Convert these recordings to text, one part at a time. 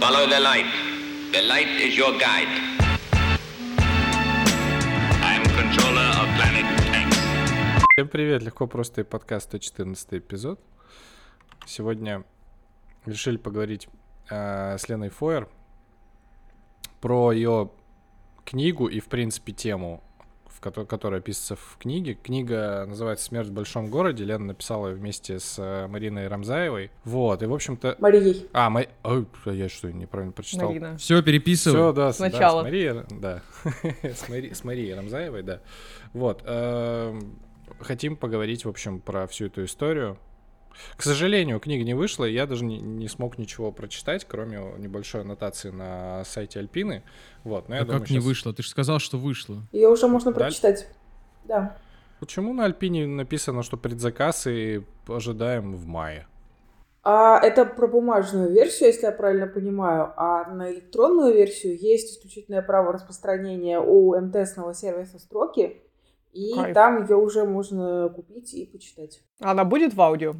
Follow the light. The light is your guide. I'm controller of planet X. Всем привет, легко просто и подкаст 114 эпизод. Сегодня решили поговорить э, с Леной Фойер про ее книгу и, в принципе, тему, в ко- которая описывается в книге. Книга называется «Смерть в большом городе». Лена написала ее вместе с э, Мариной Рамзаевой. Вот, и, в общем-то... Марией. А, Ма- Ой, я что, неправильно прочитал? Марина. Все, переписываю. Все, да, с- да, Сначала. с Марией, да, с, Мари- с Марией Рамзаевой, да. Вот, эм, хотим поговорить, в общем, про всю эту историю. К сожалению, книга не вышла, и я даже не, не смог ничего прочитать, кроме небольшой аннотации на сайте Альпины. Вот, но я А думаю, как не щас- вышло? Ты же сказал, что вышло. Ее уже можно Да. прочитать. Да. Почему на Альпине написано, что предзаказ и ожидаем в мае? А это про бумажную версию, если я правильно понимаю. А на электронную версию есть исключительное право распространения у МТСного сервиса строки. И Кайф. там ее уже можно купить и почитать. Она будет в аудио?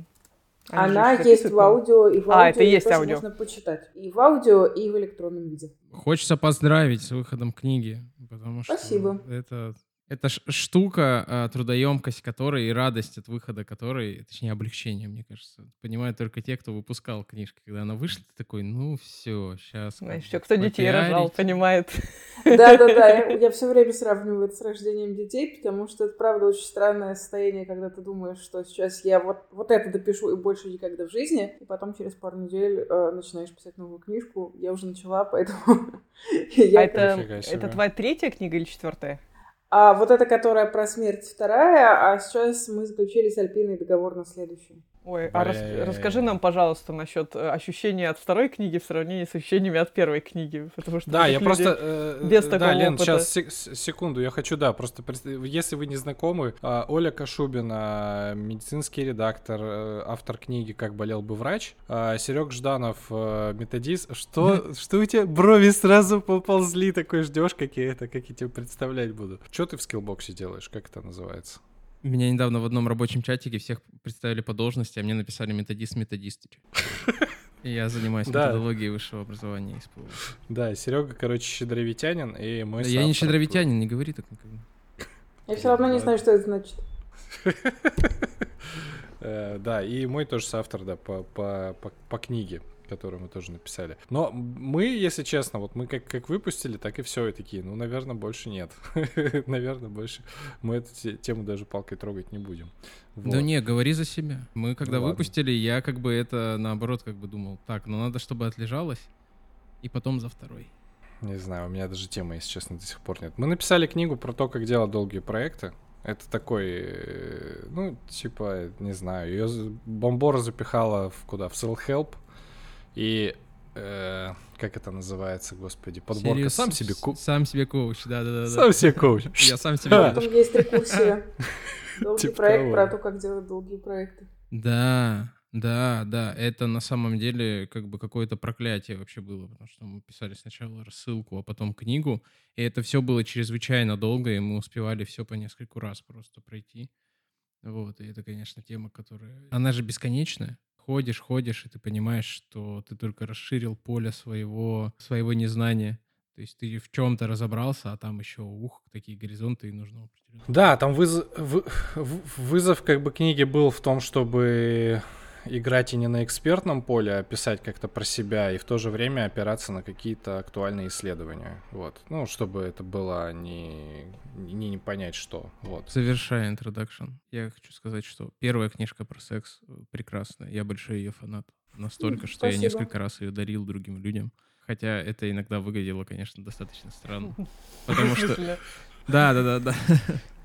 Они Она есть в аудио, и в А, аудио это и её есть аудио. можно почитать. И в аудио, и в электронном виде. Хочется поздравить с выходом книги, потому что Спасибо. это это ш- штука, а, трудоемкость которой и радость от выхода которой, точнее облегчение, мне кажется, понимают только те, кто выпускал книжки. Когда она вышла, ты такой, ну все, сейчас. Знаешь, все, кто детей рожал, понимает. Да-да-да, я, я все время сравниваю это с рождением детей, потому что это, правда, очень странное состояние, когда ты думаешь, что сейчас я вот, вот это допишу и больше никогда в жизни, и потом через пару недель э, начинаешь писать новую книжку. Я уже начала, поэтому... я, А это, это твоя третья книга или четвертая? А вот эта, которая про смерть, вторая, а сейчас мы заключили с Альпиной договор на следующую. Ой, а рас- расскажи нам, пожалуйста, насчет э, ощущения от второй книги в сравнении с ощущениями от первой книги. Потому что Да, я просто... э, без да, такого Лен, опыта. сейчас секунду, я хочу, да, просто если вы не знакомы, а, Оля Кашубина, медицинский редактор, э, автор книги «Как болел бы врач», Серег Жданов, э, методист. Что, что у тебя брови сразу поползли, такой ждешь, как я это, как я тебе представлять буду. Что ты в скиллбоксе делаешь, как это называется? Меня недавно в одном рабочем чатике всех представили по должности, а мне написали методист-методистыч. И я занимаюсь Да. методологией высшего образования СПУ. Да, Серега, короче, щедровитянин, и мой Да Я не щедровитянин, не говори так никогда. Я все равно не знаю, что это значит. Э, Да, и мой тоже соавтор, да, по, по, по, по книге, которую мы тоже написали. Но мы, если честно, вот мы как, как выпустили, так и все, и такие, ну, наверное, больше нет. Наверное, больше мы эту те- тему даже палкой трогать не будем. Да Вот. не, говори за себя. Мы когда Ну ладно. выпустили, я как бы это наоборот как бы думал, так, ну надо, чтобы отлежалось, и потом за второй. Не знаю, у меня даже темы, если честно, до сих пор нет. Мы написали книгу про то, как делать долгие проекты. Это такой, э, ну, типа, не знаю, ее Бомбора запихала в куда? В Self-Help. И э, как это называется, господи, подборка Серию сам себе ку... Сам себе коуч, да-да-да. Сам себе коуч. Я сам себе Да. коуч. Потом есть рекурсия. Долгий Типа проект про то, как делать долгие проекты. Да, да, да, это на самом деле как бы какое-то проклятие вообще было, потому что мы писали сначала рассылку, а потом книгу, и это все было чрезвычайно долго, и мы успевали все по нескольку раз просто пройти. Вот, и это, конечно, тема, которая... Она же бесконечная. Ходишь, ходишь, и ты понимаешь, что ты только расширил поле своего, своего незнания. То есть ты в чем-то разобрался, а там еще, ух, такие горизонты, и нужно. Да, там выз- вы- в- вызов как бы книги был в том, чтобы играть и не на экспертном поле, а писать как-то про себя, и в то же время опираться на какие-то актуальные исследования. Вот. Ну, чтобы это было не, не, не понять что. Вот. Завершая интродакшн, я хочу сказать, что первая книжка про секс э, прекрасная. Я большой ее фанат. Настолько, что я спасибо. несколько раз ее дарил другим людям. Хотя это иногда выглядело, конечно, достаточно странно. Потому что... Да, да, да, да.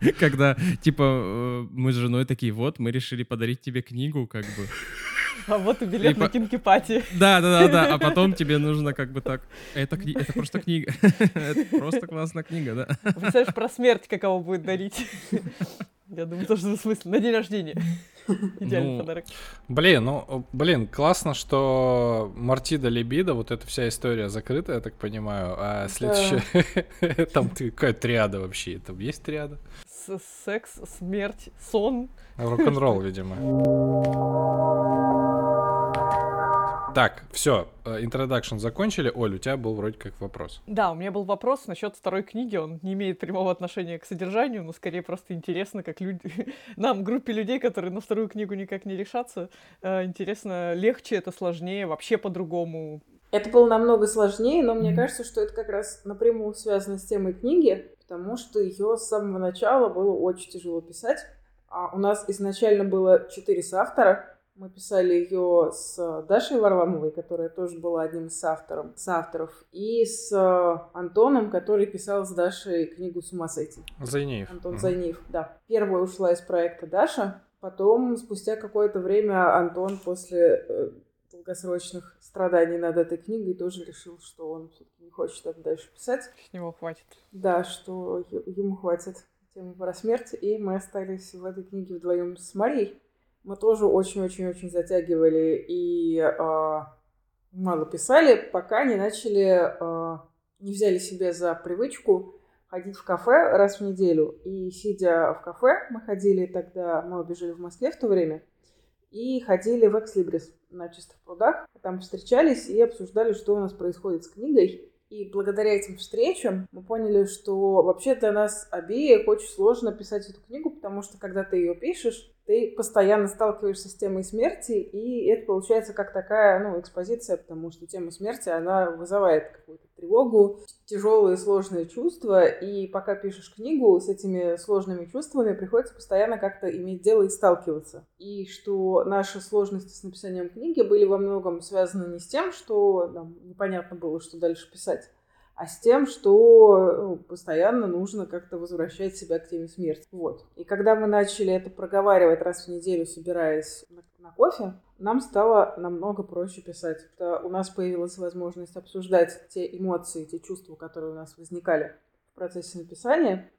Когда, типа, э, мы с женой такие, вот, мы решили подарить тебе книгу, как бы. А вот и билет И на по- кинки-пати. Да, да, да, да. А потом тебе нужно как бы так. Это, кни- это просто книга. Это просто классная книга, да. Представляешь, про смерть какого будет дарить. Я думаю, тоже смысл. На день рождения. Идеальный Ну, подарок. Блин, ну, блин, классно, что Мартида Либидо, вот эта вся история закрыта, я так понимаю, а следующая... Там какая триада вообще? Там есть триада? Секс, смерть, сон. Рок-н-ролл, видимо. Так, все, introduction закончили. Оль, у тебя был вроде как вопрос. Да, у меня был вопрос насчет второй книги. Он не имеет прямого отношения к содержанию, но скорее просто интересно, как люди... Нам, группе людей, которые на вторую книгу никак не решатся, э, интересно, легче это, сложнее, вообще по-другому. Это было намного сложнее, но мне кажется, что это как раз напрямую связано с темой книги, потому что ее с самого начала было очень тяжело писать. А у нас изначально было четыре соавтора, мы писали ее с Дашей Варламовой, которая тоже была одним из авторов, с авторов, и с Антоном, который писал с Дашей книгу «С ума сойти». Зайнеев. Антон. Зайнеев, да. Первая ушла из проекта Даша, потом, спустя какое-то время, Антон после э, долгосрочных страданий над этой книгой тоже решил, что он все-таки не хочет это дальше писать. С него хватит. Да, что ему хватит темы про смерть, и мы остались в этой книге вдвоем с Марией мы тоже очень-очень-очень затягивали и э, мало писали, пока не начали, э, не взяли себе за привычку ходить в кафе раз в неделю. И сидя в кафе, мы ходили тогда, мы убежали в Москве в то время, и ходили в Экслибрис на чистых прудах. Там встречались и обсуждали, что у нас происходит с книгой. И благодаря этим встречам мы поняли, что вообще для нас обеих очень сложно писать эту книгу, потому что когда ты ее пишешь, ты постоянно сталкиваешься с темой смерти, и это получается как такая, ну, экспозиция, потому что тема смерти, она вызывает какую-то тревогу, тяжелые сложные чувства, и пока пишешь книгу, с этими сложными чувствами приходится постоянно как-то иметь дело и сталкиваться. И что наши сложности с написанием книги были во многом связаны не с тем, что нам непонятно было, что дальше писать, а с тем, что ну, постоянно нужно как-то возвращать себя к теме смерти. Вот. И когда мы начали это проговаривать раз в неделю, собираясь на, на кофе, нам стало намного проще писать. Что у нас появилась возможность обсуждать те эмоции, те чувства, которые у нас возникали в процессе написания.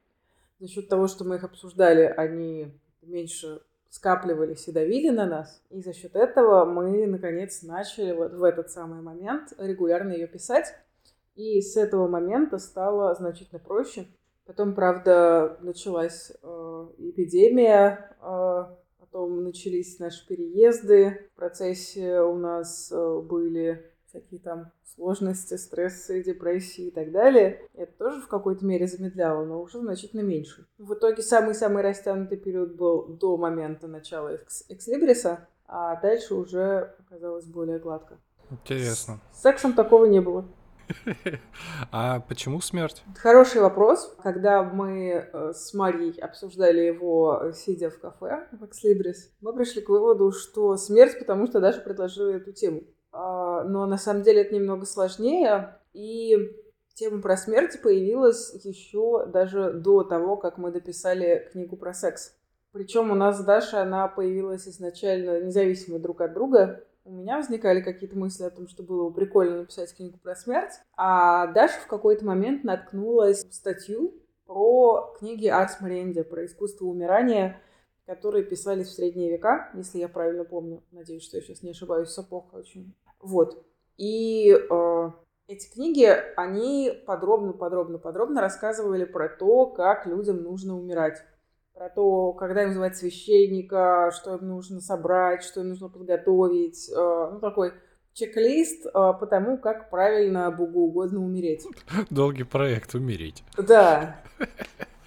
За счет того, что мы их обсуждали, они меньше скапливались и давили на нас. И за счет этого мы, наконец, начали вот в этот самый момент регулярно ее писать. И с этого момента стало значительно проще. Потом, правда, началась э, эпидемия, э, потом начались наши переезды. В процессе у нас э, были всякие там сложности, стрессы, депрессии и так далее. Это тоже в какой-то мере замедляло, но уже значительно меньше. В итоге самый-самый растянутый период был до момента начала экс- экслибриса, а дальше уже оказалось более гладко. Интересно. С сексом такого не было. А почему смерть? Хороший вопрос. Когда мы э, с Марией обсуждали его, э, сидя в кафе в Экслибрис, мы пришли к выводу, что смерть, потому что Даша предложила эту тему. А, но на самом деле это немного сложнее, и тема про смерть появилась еще даже до того, как мы дописали книгу про секс. Причем у нас Даша, она появилась изначально независимо друг от друга у меня возникали какие-то мысли о том, что было бы прикольно написать книгу про смерть, а Даша в какой-то момент наткнулась в статью про книги Арс Маренди, про искусство умирания, которые писались в средние века, если я правильно помню. Надеюсь, что я сейчас не ошибаюсь с эпохой очень. Вот. И э, эти книги, они подробно, подробно, подробно рассказывали про то, как людям нужно умирать про то, когда им звать священника, что им нужно собрать, что им нужно подготовить. Э, ну, такой чек-лист э, по тому, как правильно Богу угодно умереть. Долгий проект «Умереть». Да.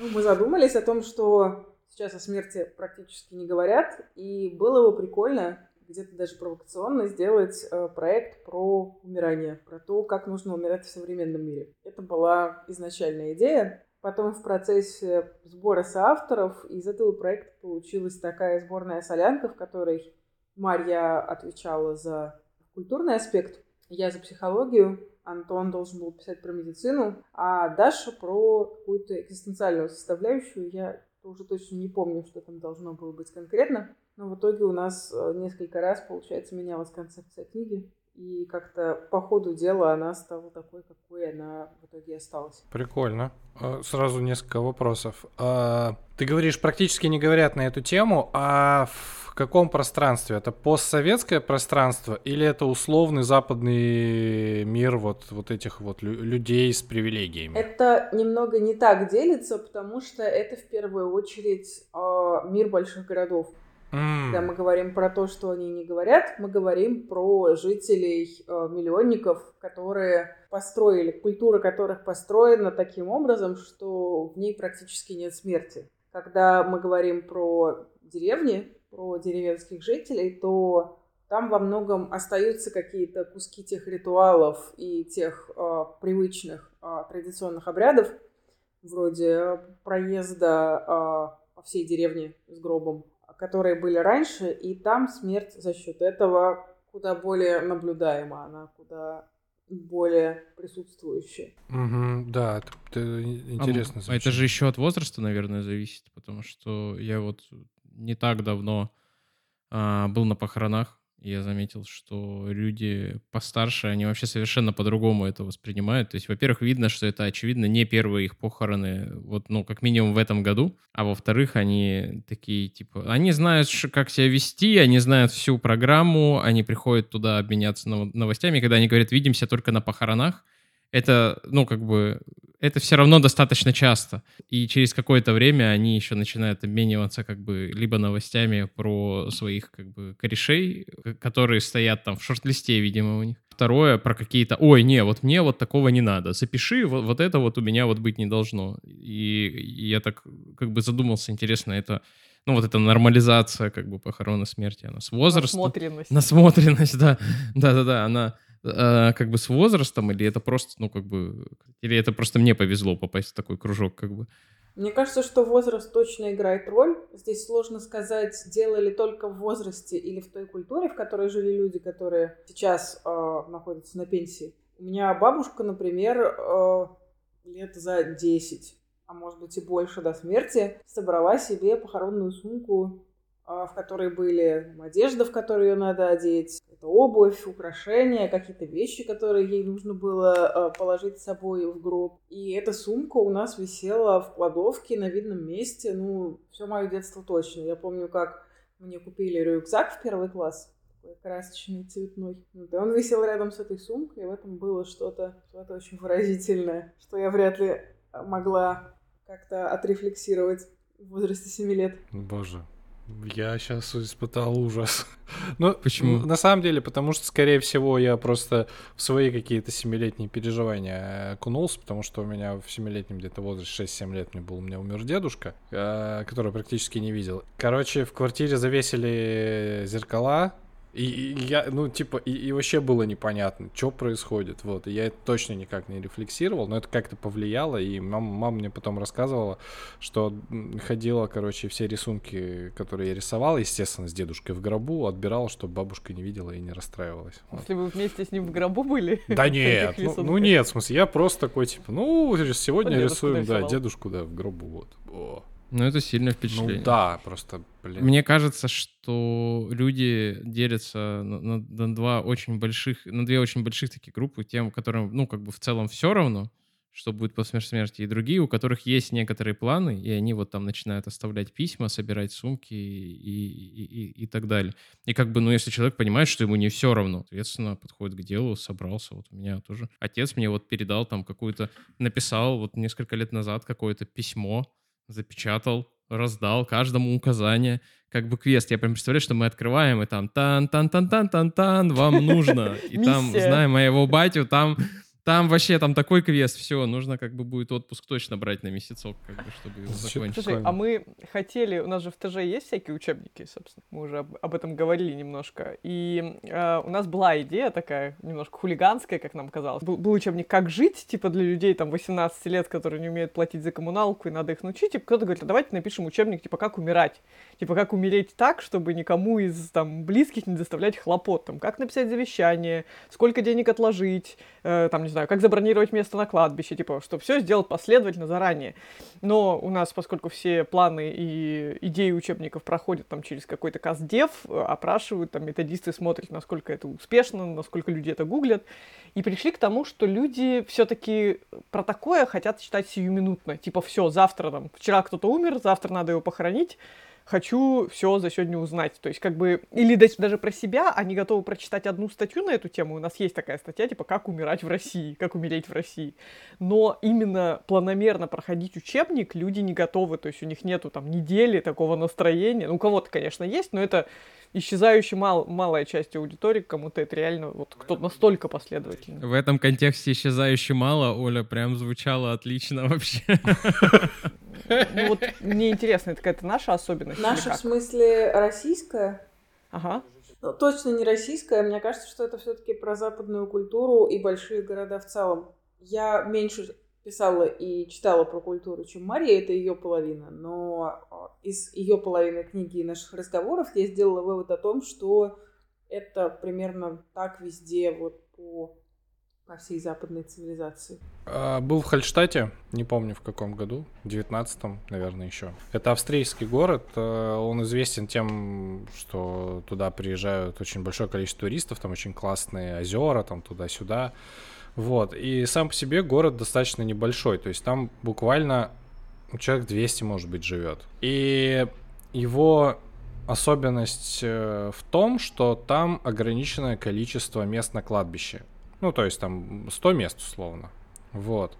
Ну, мы задумались о том, что сейчас о смерти практически не говорят, и было бы прикольно где-то даже провокационно сделать э, проект про умирание, про то, как нужно умирать в современном мире. Это была изначальная идея. Потом в процессе сбора соавторов из этого проекта получилась такая сборная солянка, в которой Марья отвечала за культурный аспект, я за психологию, Антон должен был писать про медицину, а Даша про какую-то экзистенциальную составляющую. Я уже точно не помню, что там должно было быть конкретно. Но в итоге у нас э, несколько раз, получается, менялась концепция книги. И как-то по ходу дела она стала такой, какой она в итоге осталась. Прикольно. А, сразу несколько вопросов. А, ты говоришь, практически не говорят на эту тему, а в каком пространстве? Это постсоветское пространство или это условный западный мир вот, вот этих вот людей с привилегиями? Это немного не так делится, потому что это в первую очередь а, мир больших городов. Когда мы говорим про то, что они не говорят, мы говорим про жителей э, миллионников, которые построили, культура которых построена таким образом, что в ней практически нет смерти. Когда мы говорим про деревни, про деревенских жителей, то там во многом остаются какие-то куски тех ритуалов и тех э, привычных э, традиционных обрядов, вроде проезда э, по всей деревне с гробом, которые были раньше, и там смерть за счет этого куда более наблюдаема, она куда более присутствующая. Угу, да, это, это интересно. А, а это же еще от возраста, наверное, зависит, потому что я вот не так давно а, был на похоронах я заметил, что люди постарше, они вообще совершенно по-другому это воспринимают. То есть, во-первых, видно, что это, очевидно, не первые их похороны, вот, ну, как минимум в этом году. А во-вторых, они такие, типа, они знают, как себя вести, они знают всю программу, они приходят туда обменяться новостями. Когда они говорят, видимся только на похоронах, это, ну, как бы, это все равно достаточно часто. И через какое-то время они еще начинают обмениваться как бы либо новостями про своих как бы корешей, которые стоят там в шорт-листе, видимо, у них. Второе, про какие-то, ой, не, вот мне вот такого не надо, запиши, вот, вот это вот у меня вот быть не должно. И, и я так как бы задумался, интересно, это ну, вот эта нормализация, как бы, похорона смерти, она с возрастом. Насмотренность. Насмотренность, да. Да-да-да, она э, как бы с возрастом, или это просто, ну, как бы, или это просто мне повезло попасть в такой кружок, как бы? Мне кажется, что возраст точно играет роль. Здесь сложно сказать, делали только в возрасте или в той культуре, в которой жили люди, которые сейчас э, находятся на пенсии. У меня бабушка, например, э, лет за 10, а может быть и больше до смерти, собрала себе похоронную сумку в которой были одежда, в которую ее надо одеть, это обувь, украшения, какие-то вещи, которые ей нужно было а, положить с собой в гроб. И эта сумка у нас висела в кладовке на видном месте, ну, все мое детство точно. Я помню, как мне купили рюкзак в первый класс, такой красочный, цветной. Вот, и он висел рядом с этой сумкой, и в этом было что-то что очень выразительное, что я вряд ли могла как-то отрефлексировать в возрасте 7 лет. Боже, я сейчас испытал ужас. ну, почему? На самом деле, потому что, скорее всего, я просто в свои какие-то семилетние переживания окунулся, потому что у меня в семилетнем где-то возрасте 6-7 лет мне был, у меня умер дедушка, э, который практически не видел. Короче, в квартире завесили зеркала, и, и я, ну, типа, и, и вообще было непонятно, что происходит, вот, и я это точно никак не рефлексировал, но это как-то повлияло, и мама, мама мне потом рассказывала, что ходила, короче, все рисунки, которые я рисовал, естественно, с дедушкой в гробу, отбирала, чтобы бабушка не видела и не расстраивалась. Вот. Если вы вместе с ним в гробу были? Да нет, ну, ну нет, в смысле, я просто такой, типа, ну, сегодня рисуем, да, дедушку, да, в гробу, вот. О. Ну, это сильное впечатление. Ну да, просто, блин. Мне кажется, что люди делятся на, на, на два очень больших, на две очень больших такие группы, тем, которым, ну, как бы в целом все равно, что будет после смерти, и другие, у которых есть некоторые планы, и они вот там начинают оставлять письма, собирать сумки и, и, и, и так далее. И как бы, ну, если человек понимает, что ему не все равно, соответственно, подходит к делу, собрался. Вот у меня тоже отец мне вот передал там какую-то, написал вот несколько лет назад какое-то письмо, запечатал, раздал каждому указание, как бы квест. Я прям представляю, что мы открываем, и там тан-тан-тан-тан-тан-тан, вам нужно. И там, зная моего батю, там там вообще там такой квест, все, нужно как бы будет отпуск точно брать на месяцок, как бы, чтобы его закончить. Слушай, а мы хотели, у нас же в ТЖ есть всякие учебники, собственно, мы уже об, об этом говорили немножко, и э, у нас была идея такая, немножко хулиганская, как нам казалось. Был, был учебник «Как жить», типа для людей там 18 лет, которые не умеют платить за коммуналку, и надо их научить, и кто-то говорит, а давайте напишем учебник, типа «Как умирать», типа «Как умереть так, чтобы никому из там близких не доставлять хлопот», там «Как написать завещание», «Сколько денег отложить», э, там, знаю, как забронировать место на кладбище, типа, чтобы все сделать последовательно заранее. Но у нас, поскольку все планы и идеи учебников проходят там через какой-то каздев, опрашивают, там методисты смотрят, насколько это успешно, насколько люди это гуглят, и пришли к тому, что люди все-таки про такое хотят читать сиюминутно. Типа, все, завтра там, вчера кто-то умер, завтра надо его похоронить, хочу все за сегодня узнать. То есть, как бы, или даже, про себя, они готовы прочитать одну статью на эту тему. У нас есть такая статья, типа, как умирать в России, как умереть в России. Но именно планомерно проходить учебник люди не готовы. То есть, у них нету там недели такого настроения. Ну, у кого-то, конечно, есть, но это исчезающая мал, малая часть аудитории, кому-то это реально вот кто-то настолько последовательный. В этом контексте исчезающе мало, Оля, прям звучало отлично вообще. Ну вот мне интересно, это какая-то наша особенность? Наша в смысле российская? Ага. Ну, точно не российская. Мне кажется, что это все-таки про западную культуру и большие города в целом. Я меньше писала и читала про культуру, чем Мария, это ее половина. Но а, из ее половины книги и наших разговоров я сделала вывод о том, что это примерно так везде вот по, по всей западной цивилизации. А, был в Хальштате, не помню в каком году, в 19-м, наверное, еще. Это австрийский город, э, он известен тем, что туда приезжают очень большое количество туристов, там очень классные озера, там туда-сюда. Вот. И сам по себе город достаточно небольшой. То есть там буквально человек 200, может быть, живет. И его особенность э, в том, что там ограниченное количество мест на кладбище. Ну, то есть там 100 мест условно. Вот.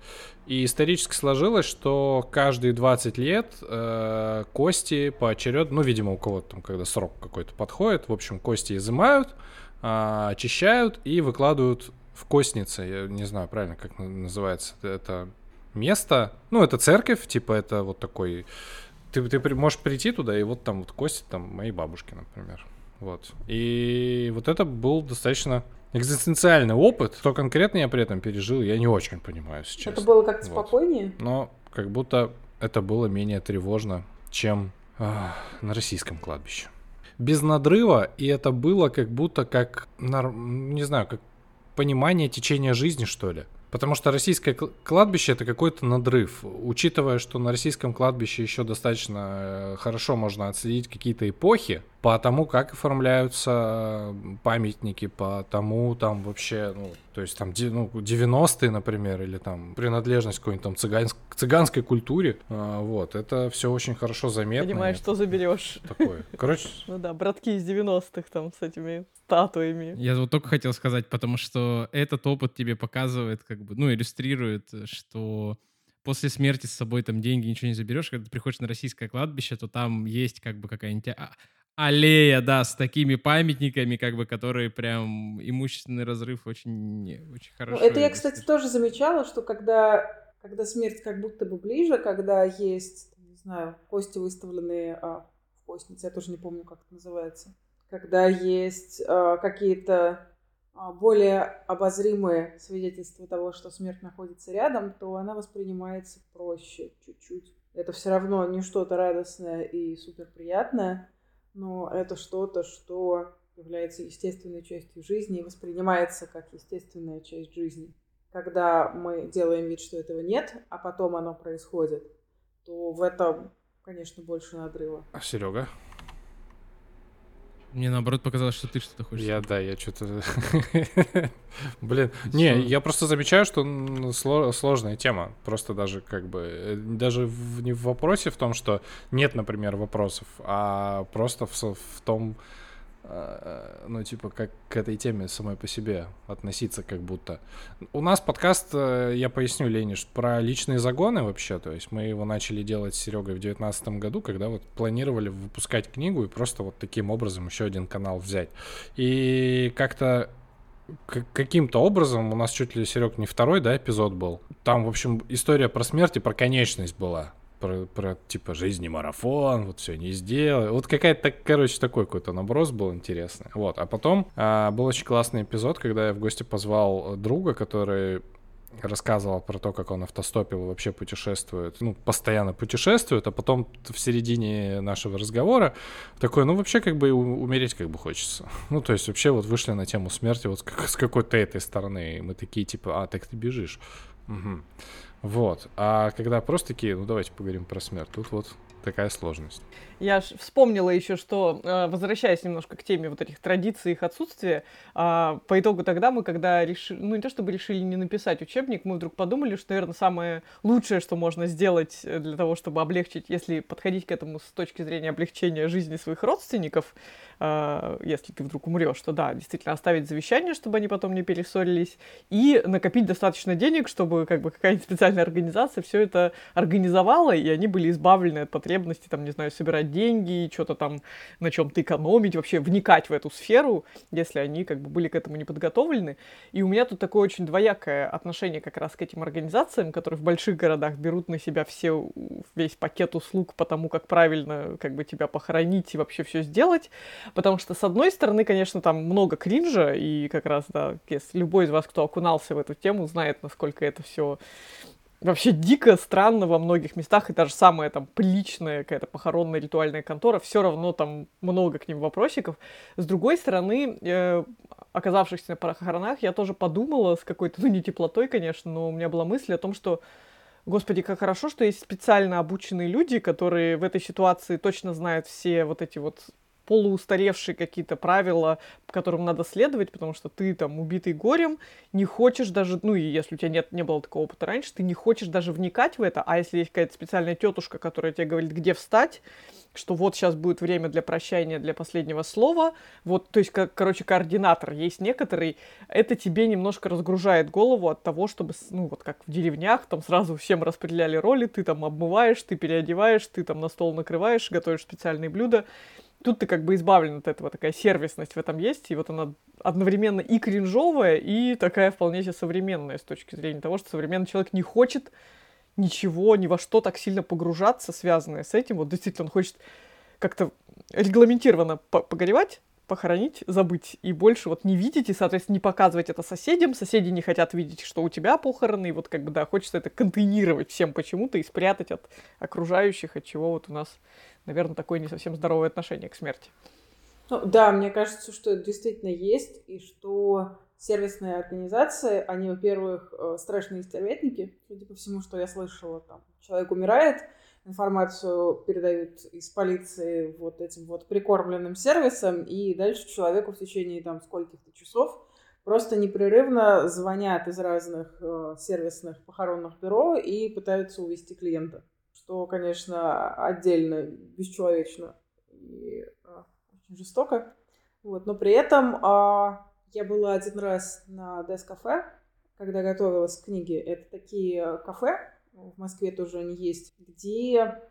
И исторически сложилось, что каждые 20 лет э, кости поочередно, ну, видимо, у кого-то там, когда срок какой-то подходит, в общем, кости изымают, э, очищают и выкладывают в Костнице, я не знаю правильно, как называется это место. Ну, это церковь, типа это вот такой... Ты, ты можешь прийти туда, и вот там вот кости там моей бабушки, например. Вот. И вот это был достаточно экзистенциальный опыт. Что конкретно я при этом пережил, я не очень понимаю сейчас. Это было как-то вот. спокойнее? Но как будто это было менее тревожно, чем а, на российском кладбище. Без надрыва, и это было как будто как, не знаю, как понимание течения жизни, что ли. Потому что российское кладбище это какой-то надрыв. Учитывая, что на российском кладбище еще достаточно э, хорошо можно отследить какие-то эпохи, по тому, как оформляются памятники, по тому там вообще, ну, то есть там ну, 90-е, например, или там принадлежность какой-нибудь там цыганск, к цыганской культуре, а, вот, это все очень хорошо заметно. Понимаешь, что заберешь. Такое. Короче. Ну да, братки из 90-х там с этими статуями. Я вот только хотел сказать, потому что этот опыт тебе показывает, как бы, ну, иллюстрирует, что после смерти с собой там деньги ничего не заберешь, когда ты приходишь на российское кладбище, то там есть как бы какая-нибудь а, аллея, да, с такими памятниками, как бы, которые прям имущественный разрыв очень, очень ну, хорошо. Ну, это я, кстати, тоже замечала, что когда, когда смерть как будто бы ближе, когда есть, не знаю, кости выставленные а, в костнице, я тоже не помню, как это называется, когда есть а, какие-то а, более обозримые свидетельства того, что смерть находится рядом, то она воспринимается проще чуть-чуть. Это все равно не что-то радостное и супер приятное, но это что-то, что является естественной частью жизни и воспринимается как естественная часть жизни. Когда мы делаем вид, что этого нет, а потом оно происходит, то в этом, конечно, больше надрыва. А Серега? Мне наоборот показалось, что ты что-то хочешь. Я, да, я что-то... Блин, не, я просто замечаю, что сложная тема. Просто даже как бы... Э, даже не в вопросе в том, что нет, например, вопросов, а просто в том, Э, ну, типа, как к этой теме самой по себе относиться, как будто. У нас подкаст, э, я поясню, Лениш, про личные загоны вообще, то есть мы его начали делать с Серегой в девятнадцатом году, когда вот планировали выпускать книгу и просто вот таким образом еще один канал взять. И как-то каким-то образом у нас чуть ли, Серег, не второй, да, эпизод был. Там, в общем, история про смерть и про конечность была про, про типа жизни марафон, вот все не сделал. Вот какая-то, короче, такой какой-то наброс был интересный. Вот, а потом а, был очень классный эпизод, когда я в гости позвал друга, который рассказывал про то, как он автостопил и вообще путешествует, ну, постоянно путешествует, а потом в середине нашего разговора такой, ну, вообще как бы умереть как бы хочется. Ну, то есть вообще вот вышли на тему смерти вот с какой-то этой стороны, и мы такие, типа, а, так ты бежишь. Угу. Вот. А когда просто такие, ну давайте поговорим про смерть, тут вот такая сложность. Я вспомнила еще, что, э, возвращаясь немножко к теме вот этих традиций, их отсутствия, а, по итогу тогда мы, когда решили, ну не то чтобы решили не написать учебник, мы вдруг подумали, что, наверное, самое лучшее, что можно сделать э, для того, чтобы облегчить, если подходить к этому с точки зрения облегчения жизни своих родственников, а, если ты вдруг умрешь, то да, действительно оставить завещание, чтобы они потом не перессорились, и накопить достаточно денег, чтобы как бы какая-нибудь специальная организация все это организовала, и они были избавлены от потребности, там, не знаю, собирать деньги, что-то там на чем-то экономить, вообще вникать в эту сферу, если они как бы были к этому не подготовлены. И у меня тут такое очень двоякое отношение как раз к этим организациям, которые в больших городах берут на себя все, весь пакет услуг по тому, как правильно как бы тебя похоронить и вообще все сделать. Потому что, с одной стороны, конечно, там много кринжа, и как раз, да, если любой из вас, кто окунался в эту тему, знает, насколько это все вообще дико странно во многих местах, и даже самая там приличная какая-то похоронная ритуальная контора, все равно там много к ним вопросиков. С другой стороны, э, оказавшись на похоронах, я тоже подумала с какой-то, ну не теплотой, конечно, но у меня была мысль о том, что Господи, как хорошо, что есть специально обученные люди, которые в этой ситуации точно знают все вот эти вот полуустаревшие какие-то правила, которым надо следовать, потому что ты там убитый горем, не хочешь даже, ну и если у тебя нет, не было такого опыта раньше, ты не хочешь даже вникать в это, а если есть какая-то специальная тетушка, которая тебе говорит, где встать, что вот сейчас будет время для прощания, для последнего слова, вот, то есть, как, короче, координатор есть некоторый, это тебе немножко разгружает голову от того, чтобы, ну, вот как в деревнях, там сразу всем распределяли роли, ты там обмываешь, ты переодеваешь, ты там на стол накрываешь, готовишь специальные блюда, тут ты как бы избавлен от этого, такая сервисность в этом есть, и вот она одновременно и кринжовая, и такая вполне себе современная с точки зрения того, что современный человек не хочет ничего, ни во что так сильно погружаться, связанное с этим. Вот действительно, он хочет как-то регламентированно погоревать, похоронить, забыть, и больше вот не видеть, и, соответственно, не показывать это соседям. Соседи не хотят видеть, что у тебя похороны, и вот как бы, да, хочется это контейнировать всем почему-то и спрятать от окружающих, от чего вот у нас наверное, такое не совсем здоровое отношение к смерти. Ну, да, мне кажется, что это действительно есть, и что сервисные организации, они, во-первых, э, страшные стервятники, судя по всему, что я слышала, там, человек умирает, информацию передают из полиции вот этим вот прикормленным сервисом, и дальше человеку в течение там скольких-то часов просто непрерывно звонят из разных э, сервисных похоронных бюро и пытаются увести клиента что, конечно, отдельно бесчеловечно и а, очень жестоко. Вот. Но при этом а, я была один раз на Дес-кафе, когда готовилась к книге. Это такие кафе, в Москве тоже они есть, где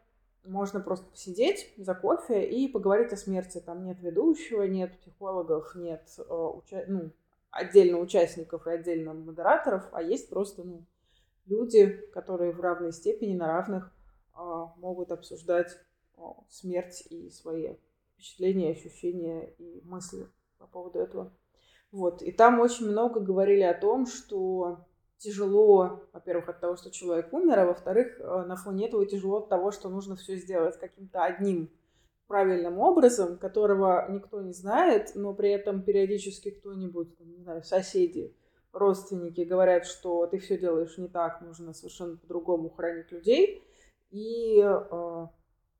можно просто посидеть за кофе и поговорить о смерти. Там нет ведущего, нет психологов, нет э, уча... ну, отдельно участников и отдельно модераторов, а есть просто ну, люди, которые в равной степени на равных а, могут обсуждать а, смерть и свои впечатления, ощущения и мысли по поводу этого. Вот. И там очень много говорили о том, что тяжело, во-первых, от того, что человек умер, а во-вторых, а, на фоне этого тяжело от того, что нужно все сделать каким-то одним правильным образом, которого никто не знает, но при этом периодически кто-нибудь, не знаю, соседи, родственники говорят, что ты все делаешь не так, нужно совершенно по-другому хранить людей. И э,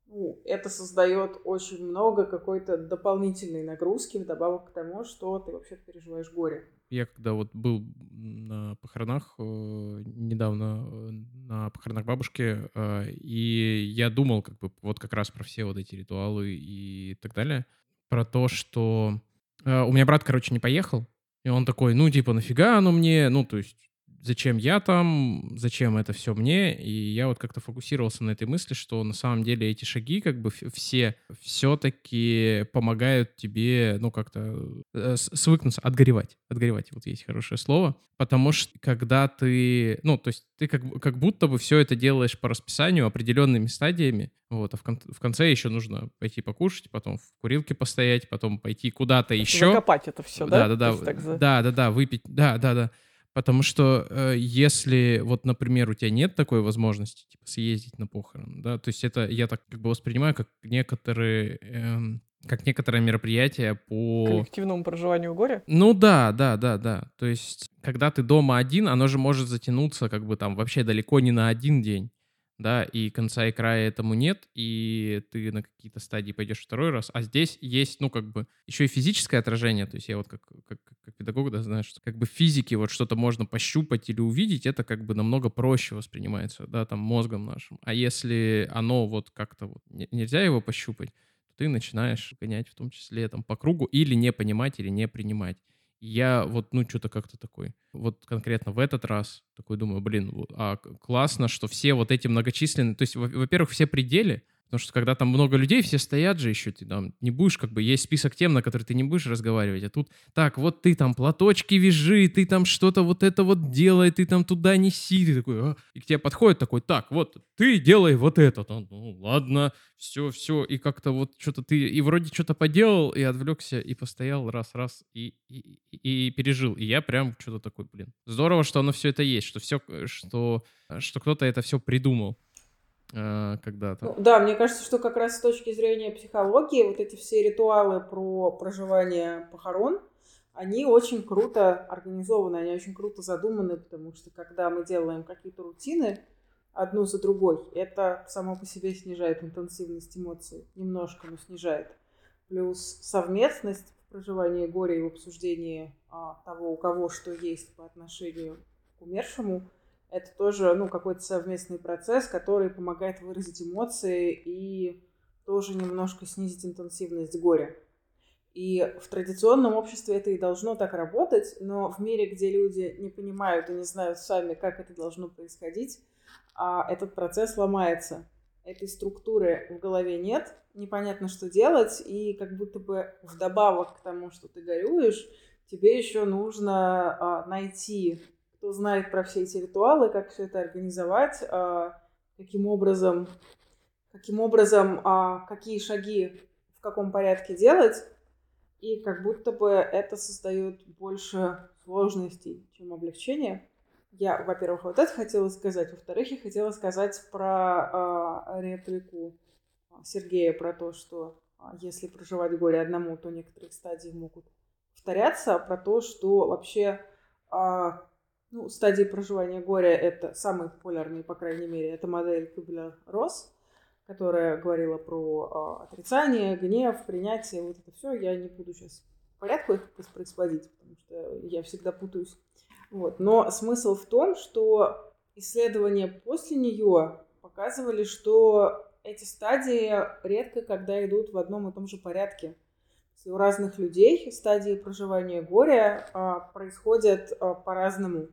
ну, это создает очень много какой-то дополнительной нагрузки вдобавок к тому, что ты вообще переживаешь горе. Я когда вот был на похоронах э, недавно, э, на похоронах бабушки, э, и я думал как бы вот как раз про все вот эти ритуалы и так далее, про то, что у меня брат, короче, не поехал, и он такой, ну, типа, нафига оно мне? Ну, то есть, зачем я там, зачем это все мне, и я вот как-то фокусировался на этой мысли, что на самом деле эти шаги как бы все все-таки помогают тебе, ну, как-то э, свыкнуться, отгоревать, отгоревать, вот есть хорошее слово, потому что когда ты, ну, то есть ты как, как будто бы все это делаешь по расписанию определенными стадиями, вот, а в, кон- в конце еще нужно пойти покушать, потом в курилке постоять, потом пойти куда-то еще. Закопать это все, да? Да, да, да, да, да, да, выпить, да, да, да. Потому что э, если, вот, например, у тебя нет такой возможности, типа, съездить на похороны, да, то есть это я так как бы воспринимаю как некоторые, эм, как некоторое мероприятие по... Коллективному проживанию горя? Ну да, да, да, да. То есть, когда ты дома один, оно же может затянуться как бы там вообще далеко не на один день. Да, и конца и края этому нет, и ты на какие-то стадии пойдешь второй раз, а здесь есть, ну, как бы, еще и физическое отражение, то есть я вот как, как, как педагог, да, знаю, что как бы в физике вот что-то можно пощупать или увидеть, это как бы намного проще воспринимается, да, там, мозгом нашим, а если оно вот как-то вот, нельзя его пощупать, то ты начинаешь гонять в том числе там по кругу или не понимать, или не принимать я вот, ну, что-то как-то такой, вот конкретно в этот раз такой думаю, блин, а классно, что все вот эти многочисленные, то есть, во-первых, все пределы, Потому что когда там много людей, все стоят же еще, ты там не будешь, как бы, есть список тем, на которые ты не будешь разговаривать, а тут, так, вот ты там платочки вяжи, ты там что-то вот это вот делай, ты там туда неси, ты такой, а? и к тебе подходит такой, так, вот, ты делай вот это, там, ну, ладно, все, все, и как-то вот что-то ты, и вроде что-то поделал, и отвлекся, и постоял раз-раз, и, и, и пережил, и я прям что-то такой, блин, здорово, что оно все это есть, что все, что, что кто-то это все придумал. Э, когда-то. Ну, да, мне кажется, что как раз с точки зрения психологии вот эти все ритуалы про проживание похорон, они очень круто организованы, они очень круто задуманы, потому что когда мы делаем какие-то рутины одну за другой, это само по себе снижает интенсивность эмоций, немножко, но снижает. Плюс совместность в проживании горя и в обсуждении а, того, у кого что есть по отношению к умершему – это тоже, ну, какой-то совместный процесс, который помогает выразить эмоции и тоже немножко снизить интенсивность горя. И в традиционном обществе это и должно так работать, но в мире, где люди не понимают и не знают сами, как это должно происходить, а этот процесс ломается. Этой структуры в голове нет, непонятно, что делать, и как будто бы вдобавок к тому, что ты горюешь, тебе еще нужно а, найти кто знает про все эти ритуалы, как все это организовать, а, каким образом, каким образом, а, какие шаги в каком порядке делать, и как будто бы это создает больше сложностей, чем облегчение. Я, во-первых, вот это хотела сказать. Во-вторых, я хотела сказать про э, реплику Сергея про то, что если проживать горе одному, то некоторые стадии могут повторяться, про то, что вообще ну, стадии проживания горя это самые популярные, по крайней мере, это модель Кюблер-Росс, которая говорила про э, отрицание, гнев, принятие, вот это все. Я не буду сейчас порядку их воспроизводить, потому что я всегда путаюсь. Вот. Но смысл в том, что исследования после нее показывали, что эти стадии редко когда идут в одном и том же порядке. У разных людей стадии проживания горя а, происходят а, по-разному.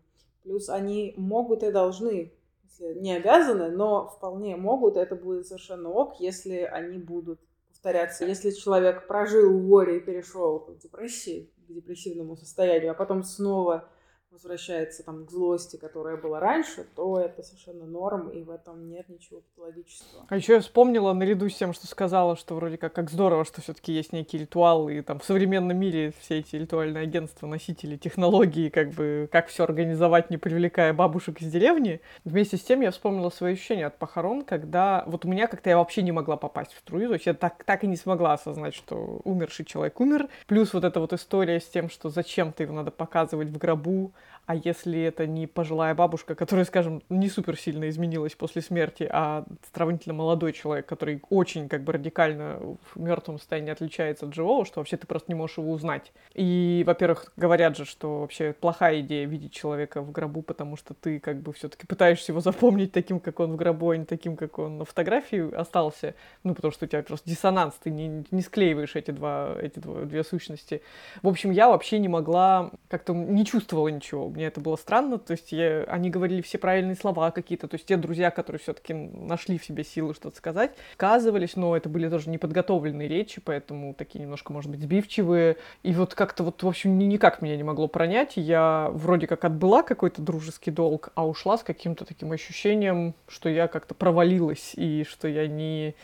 Плюс они могут и должны, если не обязаны, но вполне могут, это будет совершенно ок, если они будут повторяться. Если человек прожил в горе и перешел к депрессии, к депрессивному состоянию, а потом снова возвращается там к злости, которая была раньше, то это совершенно норм, и в этом нет ничего патологического. А еще я вспомнила, наряду с тем, что сказала, что вроде как, как здорово, что все-таки есть некие ритуалы, и там в современном мире все эти ритуальные агентства, носители технологий, как бы, как все организовать, не привлекая бабушек из деревни. Вместе с тем я вспомнила свои ощущения от похорон, когда вот у меня как-то я вообще не могла попасть в струю, то есть я так, так и не смогла осознать, что умерший человек умер. Плюс вот эта вот история с тем, что зачем-то его надо показывать в гробу, а если это не пожилая бабушка, которая, скажем, не супер сильно изменилась после смерти, а сравнительно молодой человек, который очень как бы радикально в мертвом состоянии отличается от живого, что вообще ты просто не можешь его узнать. И, во-первых, говорят же, что вообще плохая идея видеть человека в гробу, потому что ты как бы все-таки пытаешься его запомнить таким, как он в гробу, а не таким, как он на фотографии остался. Ну, потому что у тебя просто диссонанс, ты не, не склеиваешь эти два, эти два, две сущности. В общем, я вообще не могла, как-то не чувствовала ничего мне это было странно, то есть я, они говорили все правильные слова какие-то, то есть те друзья, которые все-таки нашли в себе силы что-то сказать, сказывались, но это были тоже неподготовленные речи, поэтому такие немножко, может быть, сбивчивые, и вот как-то вот, в общем, никак меня не могло пронять, я вроде как отбыла какой-то дружеский долг, а ушла с каким-то таким ощущением, что я как-то провалилась, и что я не...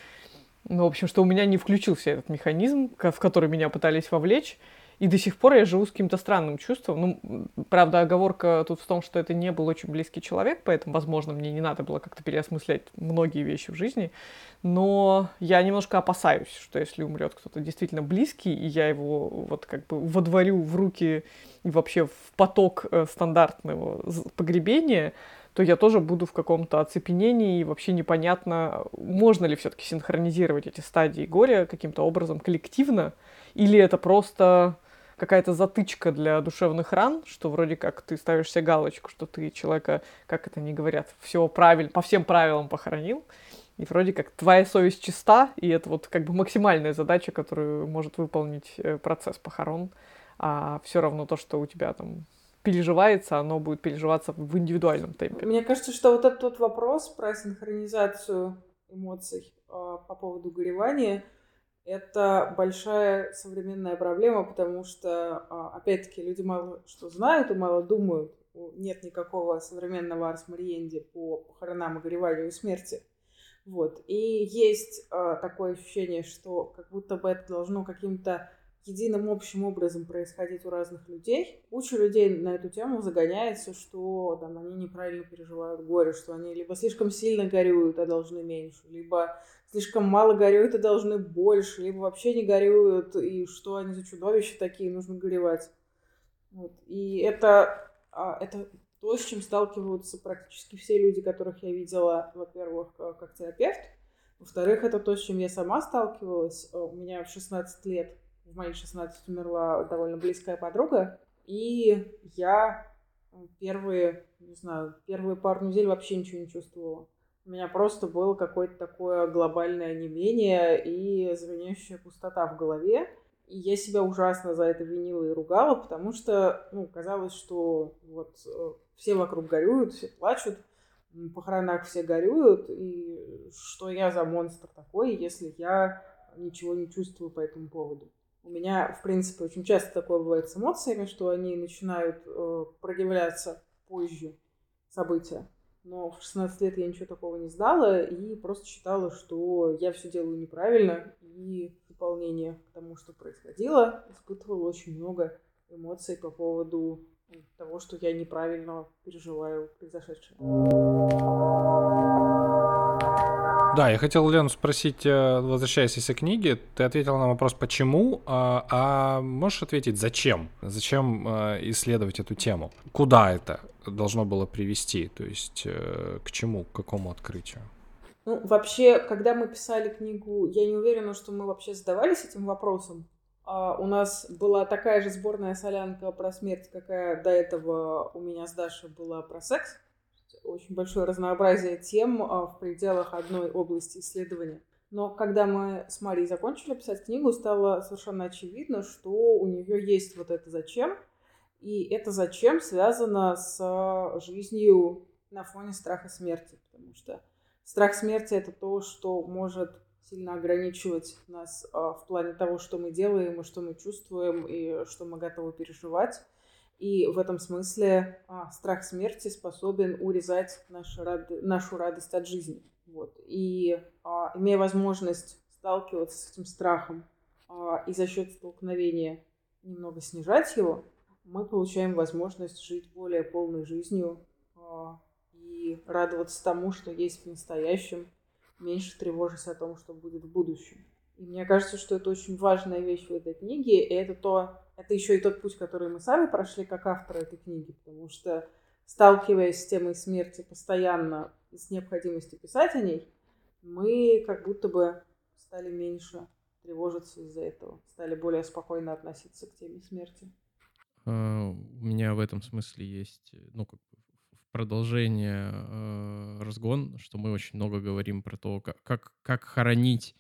Ну, в общем, что у меня не включился этот механизм, в который меня пытались вовлечь, и до сих пор я живу с каким-то странным чувством. Ну, правда, оговорка тут в том, что это не был очень близкий человек, поэтому, возможно, мне не надо было как-то переосмыслять многие вещи в жизни. Но я немножко опасаюсь, что если умрет кто-то действительно близкий, и я его вот как бы водворю в руки и вообще в поток э, стандартного погребения, то я тоже буду в каком-то оцепенении, и вообще непонятно, можно ли все-таки синхронизировать эти стадии горя каким-то образом коллективно, или это просто какая-то затычка для душевных ран, что вроде как ты ставишь себе галочку, что ты человека, как это не говорят, все правильно, по всем правилам похоронил, и вроде как твоя совесть чиста, и это вот как бы максимальная задача, которую может выполнить э, процесс похорон, а все равно то, что у тебя там переживается, оно будет переживаться в индивидуальном темпе. Мне кажется, что вот этот вот вопрос про синхронизацию эмоций э, по поводу горевания — это большая современная проблема, потому что, э, опять-таки, люди мало что знают и мало думают. Нет никакого современного Арс Мариенди по похоронам и гореванию и смерти. Вот. И есть э, такое ощущение, что как будто бы это должно каким-то единым общим образом происходить у разных людей. Куча людей на эту тему загоняется, что там, они неправильно переживают горе, что они либо слишком сильно горюют, а должны меньше, либо слишком мало горюют, а должны больше, либо вообще не горюют, и что они за чудовища такие, нужно горевать. Вот. И это, а, это то, с чем сталкиваются практически все люди, которых я видела, во-первых, как терапевт, во-вторых, это то, с чем я сама сталкивалась. Э, у меня в 16 лет, в мои 16 умерла довольно близкая подруга, и я первые, не знаю, первые пару недель вообще ничего не чувствовала. У меня просто было какое-то такое глобальное онемение и звенящая пустота в голове. И я себя ужасно за это винила и ругала, потому что, ну, казалось, что вот э, все вокруг горюют, все плачут, в похоронах все горюют, и что я за монстр такой, если я ничего не чувствую по этому поводу. У меня, в принципе, очень часто такое бывает с эмоциями, что они начинают э, проявляться позже события. Но в 16 лет я ничего такого не сдала и просто считала, что я все делаю неправильно. И в дополнение к тому, что происходило, испытывала очень много эмоций по поводу того, что я неправильно переживаю произошедшее. Да, я хотел Лену спросить, э, возвращаясь из книги, ты ответила на вопрос «почему?», а, а можешь ответить «зачем?». Зачем э, исследовать эту тему? Куда это должно было привести? То есть э, к чему, к какому открытию? Ну, вообще, когда мы писали книгу, я не уверена, что мы вообще задавались этим вопросом. А у нас была такая же сборная солянка про смерть, какая до этого у меня с Дашей была про секс. Очень большое разнообразие тем а, в пределах одной области исследования. Но когда мы с Марией закончили писать книгу, стало совершенно очевидно, что у нее есть вот это зачем. И это зачем связано с жизнью на фоне страха смерти. Потому что страх смерти — это то, что может сильно ограничивать нас а, в плане того, что мы делаем и что мы чувствуем и что мы готовы переживать. И в этом смысле а, страх смерти способен урезать нашу, рад... нашу радость от жизни. Вот. И а, имея возможность сталкиваться с этим страхом а, и за счет столкновения немного снижать его, мы получаем возможность жить более полной жизнью а, и радоваться тому, что есть в настоящем, меньше тревожась о том, что будет в будущем. И мне кажется, что это очень важная вещь в этой книге, и это то, это еще и тот путь, который мы сами прошли как авторы этой книги, потому что сталкиваясь с темой смерти постоянно с необходимостью писать о ней, мы как будто бы стали меньше тревожиться из-за этого, стали более спокойно относиться к теме смерти. А, у меня в этом смысле есть, ну, как продолжение э, разгон, что мы очень много говорим про то, как, как, как хоронить,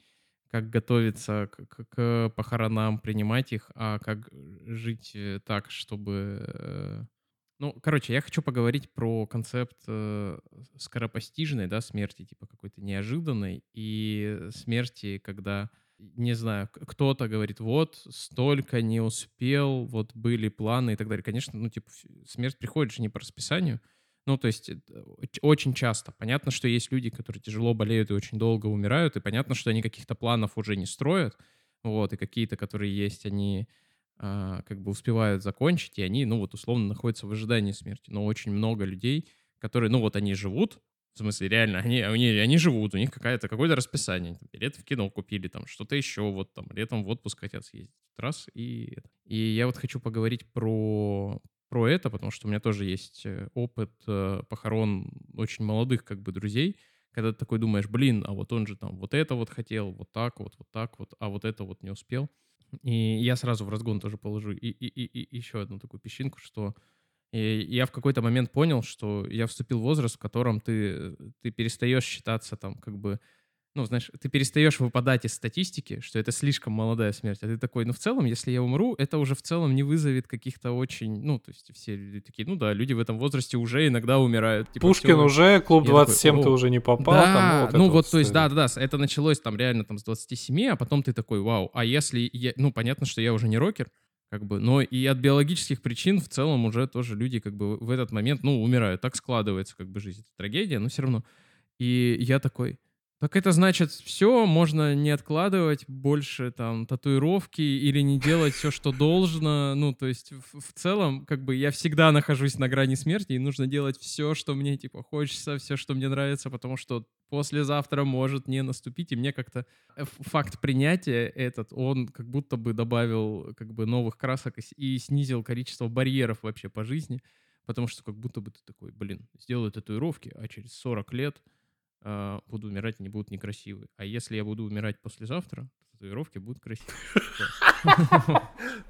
как готовиться к, к, похоронам, принимать их, а как жить э, так, чтобы... Э, ну, короче, я хочу поговорить про концепт э, скоропостижной, да, смерти, типа какой-то неожиданной, и смерти, когда не знаю, кто-то говорит, вот, столько не успел, вот были планы и так далее. Конечно, ну, типа, смерть приходит же не по расписанию, ну, то есть очень часто. Понятно, что есть люди, которые тяжело болеют и очень долго умирают, и понятно, что они каких-то планов уже не строят, вот, и какие-то, которые есть, они а, как бы успевают закончить, и они, ну, вот, условно, находятся в ожидании смерти. Но очень много людей, которые, ну, вот, они живут, в смысле, реально, они, они, они живут, у них какая-то, какое-то расписание. Билет в кино купили, там, что-то еще, вот, там, летом в отпуск хотят съездить. Раз, и... И я вот хочу поговорить про про это, потому что у меня тоже есть э, опыт э, похорон очень молодых как бы друзей, когда ты такой думаешь, блин, а вот он же там вот это вот хотел, вот так вот, вот так вот, а вот это вот не успел. И я сразу в разгон тоже положу и, и, и, и еще одну такую песчинку, что я в какой-то момент понял, что я вступил в возраст, в котором ты, ты перестаешь считаться там как бы ну, знаешь, ты перестаешь выпадать из статистики, что это слишком молодая смерть, а ты такой, ну, в целом, если я умру, это уже в целом не вызовет каких-то очень, ну, то есть все люди такие, ну, да, люди в этом возрасте уже иногда умирают. Типа, Пушкин все... уже, клуб 27 такой, ты уже не попал. Да, там, ну, вот ну, вот, то есть, да-да-да, это началось там реально там с 27, а потом ты такой, вау, а если, я... ну, понятно, что я уже не рокер, как бы, но и от биологических причин в целом уже тоже люди как бы в этот момент, ну, умирают, так складывается как бы жизнь, это трагедия, но все равно. И я такой, так это значит, все, можно не откладывать больше там татуировки или не делать все, что должно. Ну, то есть в, в целом, как бы я всегда нахожусь на грани смерти, и нужно делать все, что мне типа хочется, все, что мне нравится, потому что послезавтра может не наступить, и мне как-то э, факт принятия этот, он как будто бы добавил как бы новых красок и снизил количество барьеров вообще по жизни, потому что как будто бы ты такой, блин, сделаю татуировки, а через 40 лет э, буду умирать, они будут некрасивые. А если я буду умирать послезавтра, татуировки будут красивые.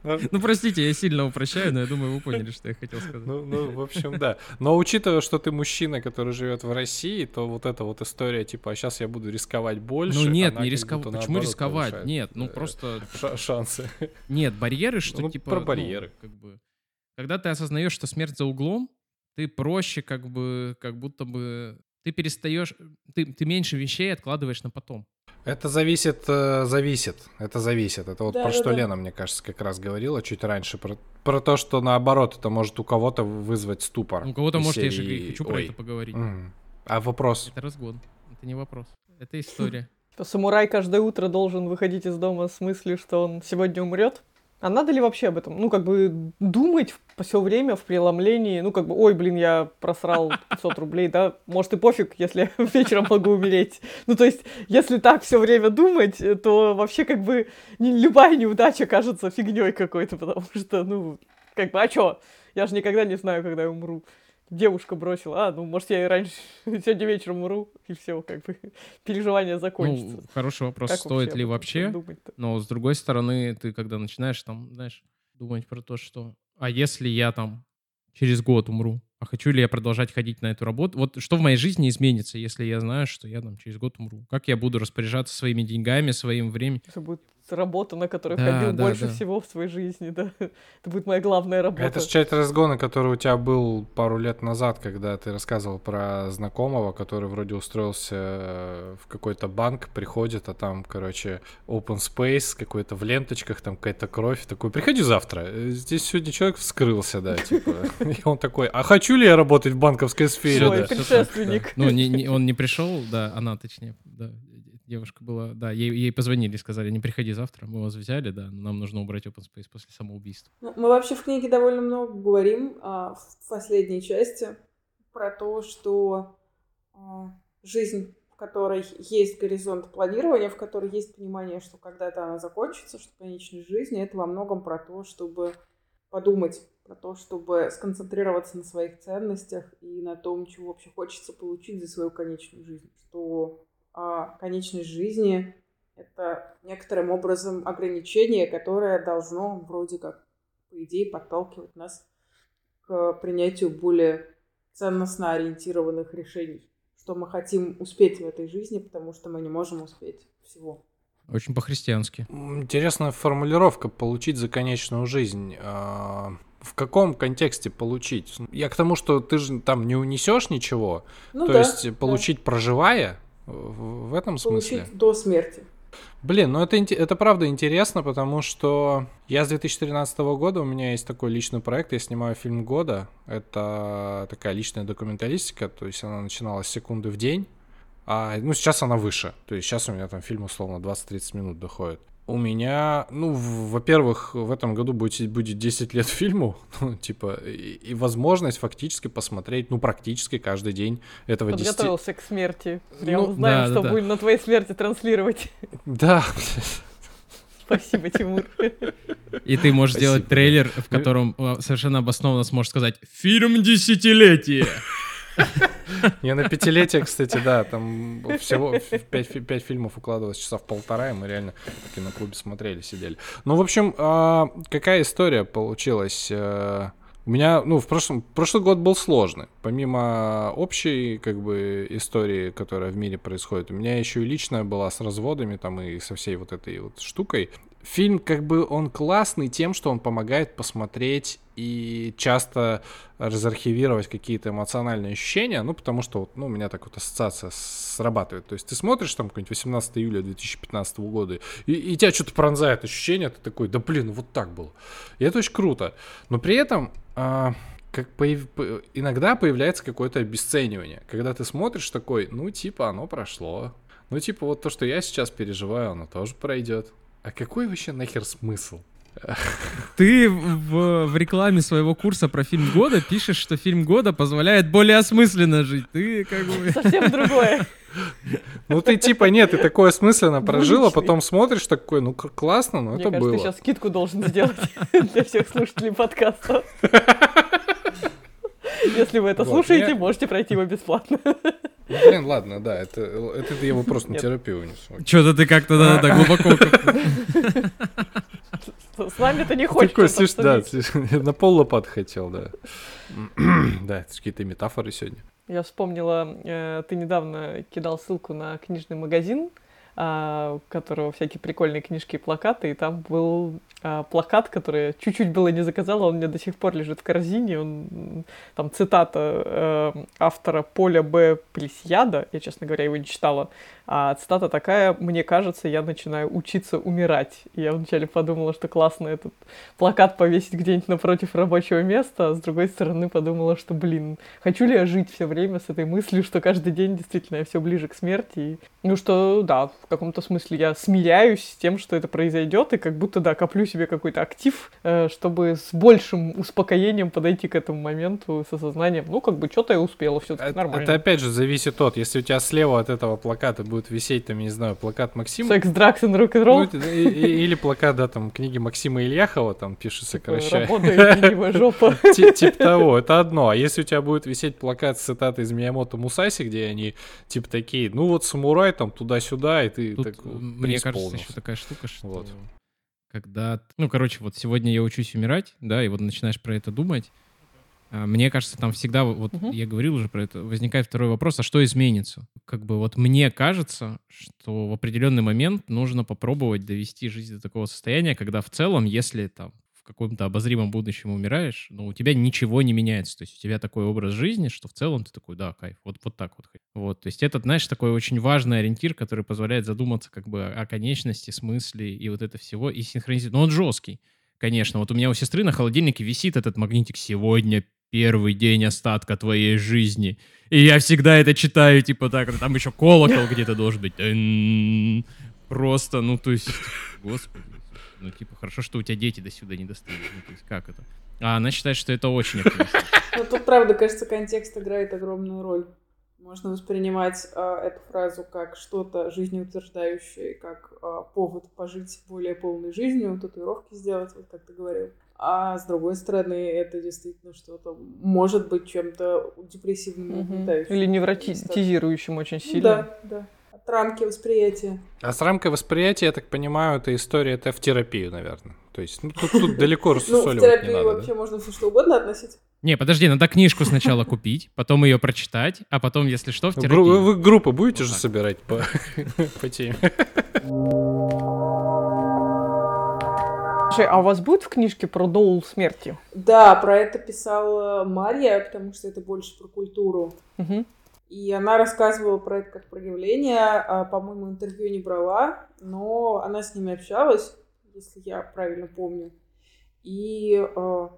Ну, простите, я сильно упрощаю, но я думаю, вы поняли, что я хотел сказать. Ну, ну, в общем, да. Но учитывая, что ты мужчина, который живет в России, то вот эта вот история, типа, а сейчас я буду рисковать больше. Ну нет, не рисковать. Почему рисковать? Нет, ну просто... Шансы. Нет, барьеры, что ну, типа... Про ну, барьеры. Как бы... Когда ты осознаешь, что смерть за углом, ты проще как бы, как будто бы ты перестаешь, ты, ты меньше вещей откладываешь на потом. Это зависит, э, зависит, это зависит. Это вот да, про да, что да. Лена, мне кажется, как раз говорила чуть раньше, про, про то, что наоборот, это может у кого-то вызвать ступор. У кого-то может, серии... я же хочу про Ой. это поговорить. Mm. А вопрос? Это разгон, это не вопрос, это история. Самурай каждое утро должен выходить из дома с мыслью, что он сегодня умрет. А надо ли вообще об этом, ну, как бы думать все время в преломлении, ну, как бы, ой, блин, я просрал 500 рублей, да, может и пофиг, если вечером могу умереть. Ну, то есть, если так все время думать, то вообще, как бы, не, любая неудача кажется фигней какой-то, потому что, ну, как бы, а чё? Я же никогда не знаю, когда я умру девушка бросила, а, ну, может, я и раньше, сегодня вечером умру, и все, как бы, переживание закончится. Ну, хороший вопрос, как стоит вообще ли вообще, но, с другой стороны, ты когда начинаешь, там, знаешь, думать про то, что, а если я, там, через год умру, а хочу ли я продолжать ходить на эту работу? Вот что в моей жизни изменится, если я знаю, что я там через год умру? Как я буду распоряжаться своими деньгами, своим временем? Это будет работа, на которую да, ходил да, больше да. всего в своей жизни, да. Это будет моя главная работа. Это же часть разгона, который у тебя был пару лет назад, когда ты рассказывал про знакомого, который вроде устроился э, в какой-то банк, приходит, а там, короче, open space, какой-то в ленточках, там какая-то кровь. Такой, приходи завтра. Здесь сегодня человек вскрылся, да, типа. И он такой, а хочу ли я работать в банковской сфере? Предшественник. Ну, он не пришел, да, она, точнее, да, девушка была, да, ей, ей позвонили, сказали, не приходи завтра, мы вас взяли, да, нам нужно убрать open space после самоубийства. Ну, мы вообще в книге довольно много говорим а, в последней части про то, что а, жизнь, в которой есть горизонт планирования, в которой есть понимание, что когда-то она закончится, что конечность жизни, это во многом про то, чтобы подумать про то, чтобы сконцентрироваться на своих ценностях и на том, чего вообще хочется получить за свою конечную жизнь. Что а, конечность жизни — это некоторым образом ограничение, которое должно вроде как, по идее, подталкивать нас к принятию более ценностно ориентированных решений, что мы хотим успеть в этой жизни, потому что мы не можем успеть всего. Очень по-христиански. Интересная формулировка «получить за конечную жизнь». А, в каком контексте получить? Я к тому, что ты же там не унесешь ничего, ну, то да, есть получить да. проживая, в, этом смысле? Получить до смерти. Блин, ну это, это правда интересно, потому что я с 2013 года, у меня есть такой личный проект, я снимаю фильм года. Это такая личная документалистика, то есть она начиналась с секунды в день, а ну сейчас она выше. То есть сейчас у меня там фильм условно 20-30 минут доходит у меня, ну, во-первых, в этом году будет, будет 10 лет фильму, ну, типа, и, и возможность фактически посмотреть, ну, практически каждый день этого Подготовился 10... к смерти. Прям ну, знаем, да, что да, будем да. на твоей смерти транслировать. Да. Спасибо, Тимур. И ты можешь Спасибо. сделать трейлер, в котором э, совершенно обоснованно сможешь сказать «Фильм десятилетия». Не на пятилетие, кстати, да, там всего пять фильмов укладывалось часа в полтора, и мы реально в киноклубе смотрели, сидели. Ну, в общем, а, какая история получилась? Э, У меня, ну, в прошлом, прошлый год был сложный. Помимо общей, как бы, истории, которая в мире происходит, у меня еще и личная была с разводами там и со всей вот этой вот штукой. Фильм, как бы, он классный тем, что он помогает посмотреть и часто разархивировать какие-то эмоциональные ощущения, ну, потому что, вот, ну, у меня так вот ассоциация срабатывает. То есть ты смотришь там какой-нибудь 18 июля 2015 года, и, и тебя что-то пронзает ощущение, ты такой, да блин, вот так было. И это очень круто. Но при этом а, как появ- по- иногда появляется какое-то обесценивание, когда ты смотришь такой, ну, типа, оно прошло. Ну, типа, вот то, что я сейчас переживаю, оно тоже пройдет. А какой вообще нахер смысл? Ты в, в рекламе своего курса про фильм года пишешь, что фильм года позволяет более осмысленно жить. Ты как бы... Совсем другое. Ну, ты типа, нет, ты такое осмысленно прожил, а Двуличный. потом смотришь такой, ну, классно, но Мне это кажется, было. ты сейчас скидку должен сделать для всех слушателей подкаста. Если вы это Вот, слушаете, я- можете пройти его бесплатно. Ну, блин, ладно, да, это, это я его просто на терапию унесу. Что-то ты как-то да, да, глубоко... С вами это не хочется. Такой, слышь, да, на пол лопат хотел, да. Да, это какие-то метафоры сегодня. Я вспомнила, э, ты недавно кидал ссылку на книжный магазин, у которого всякие прикольные книжки и плакаты, и там был а, плакат, который чуть-чуть было не заказала, он меня до сих пор лежит в корзине, он, там цитата э, автора Поля Б. Плесьяда, я, честно говоря, его не читала, а цитата такая, мне кажется, я начинаю учиться умирать. И я вначале подумала, что классно этот плакат повесить где-нибудь напротив рабочего места, а с другой стороны подумала, что, блин, хочу ли я жить все время с этой мыслью, что каждый день действительно я все ближе к смерти. И, ну что, да, в каком-то смысле я смиряюсь с тем, что это произойдет, и как будто, да, коплю себе какой-то актив, э, чтобы с большим успокоением подойти к этому моменту с осознанием, ну, как бы, что-то я успела, все Это, нормально. это опять же зависит от, если у тебя слева от этого плаката будет висеть, там, я не знаю, плакат Максима, Секс, дракс и рок-н-ролл. ну, это- и- и- или плакат, да, там, книги Максима Ильяхова, там пишется, короче, Работает ленивая жопа. Ти- Типа того, это одно. А если у тебя будет висеть плакат с цитатой из Миямото Мусаси, где они типа такие, ну вот самурай там туда-сюда, и ты Тут, так мне кажется, еще такая штука, что Вот. когда... Ну, короче, вот сегодня я учусь умирать, да, и вот начинаешь про это думать. А, Мне кажется, там всегда, вот Мгм. я говорил уже про это, возникает второй вопрос, а что изменится? Как бы вот мне кажется, что в определенный момент нужно попробовать довести жизнь до такого состояния, когда в целом, если там в каком-то обозримом будущем умираешь, но у тебя ничего не меняется. То есть у тебя такой образ жизни, что в целом ты такой, да, кайф, вот, вот так вот. Вот, то есть это, знаешь, такой очень важный ориентир, который позволяет задуматься как бы о конечности, смысле и вот это всего, и синхронизировать. Но он жесткий, конечно. Вот у меня у сестры на холодильнике висит этот магнитик «Сегодня первый день остатка твоей жизни». И я всегда это читаю, типа так, там еще колокол где-то должен быть. Просто, ну, то есть, господи. Ну, типа, хорошо, что у тебя дети до сюда не достали. Ну, то есть, как это? А она считает, что это очень. Ну, тут, правда, кажется, контекст играет огромную роль. Можно воспринимать а, эту фразу как что-то жизнеутверждающее, как а, повод пожить более полной жизнью, татуировки сделать, вот как ты говорил. А с другой стороны, это действительно что-то может быть чем-то депрессивным, угнетающим. Или невротизирующим очень Ну сильно. Да, да. От рамки восприятия. А с рамкой восприятия, я так понимаю, эта история это в терапию, наверное. То есть, ну, тут, тут далеко Ну, в рассусоливать не терапию надо. да? вообще можно все что угодно относить. Не, подожди, надо книжку сначала купить, потом ее прочитать, а потом, если что, в терапию. вы группы будете же собирать по, по теме? Слушай, а у вас будет в книжке про доул смерти? Да, про это писала Марья, потому что это больше про культуру. Мгм. И она рассказывала про это как про явление. А, по-моему, интервью не брала, но она с ними общалась, если я правильно помню. И а,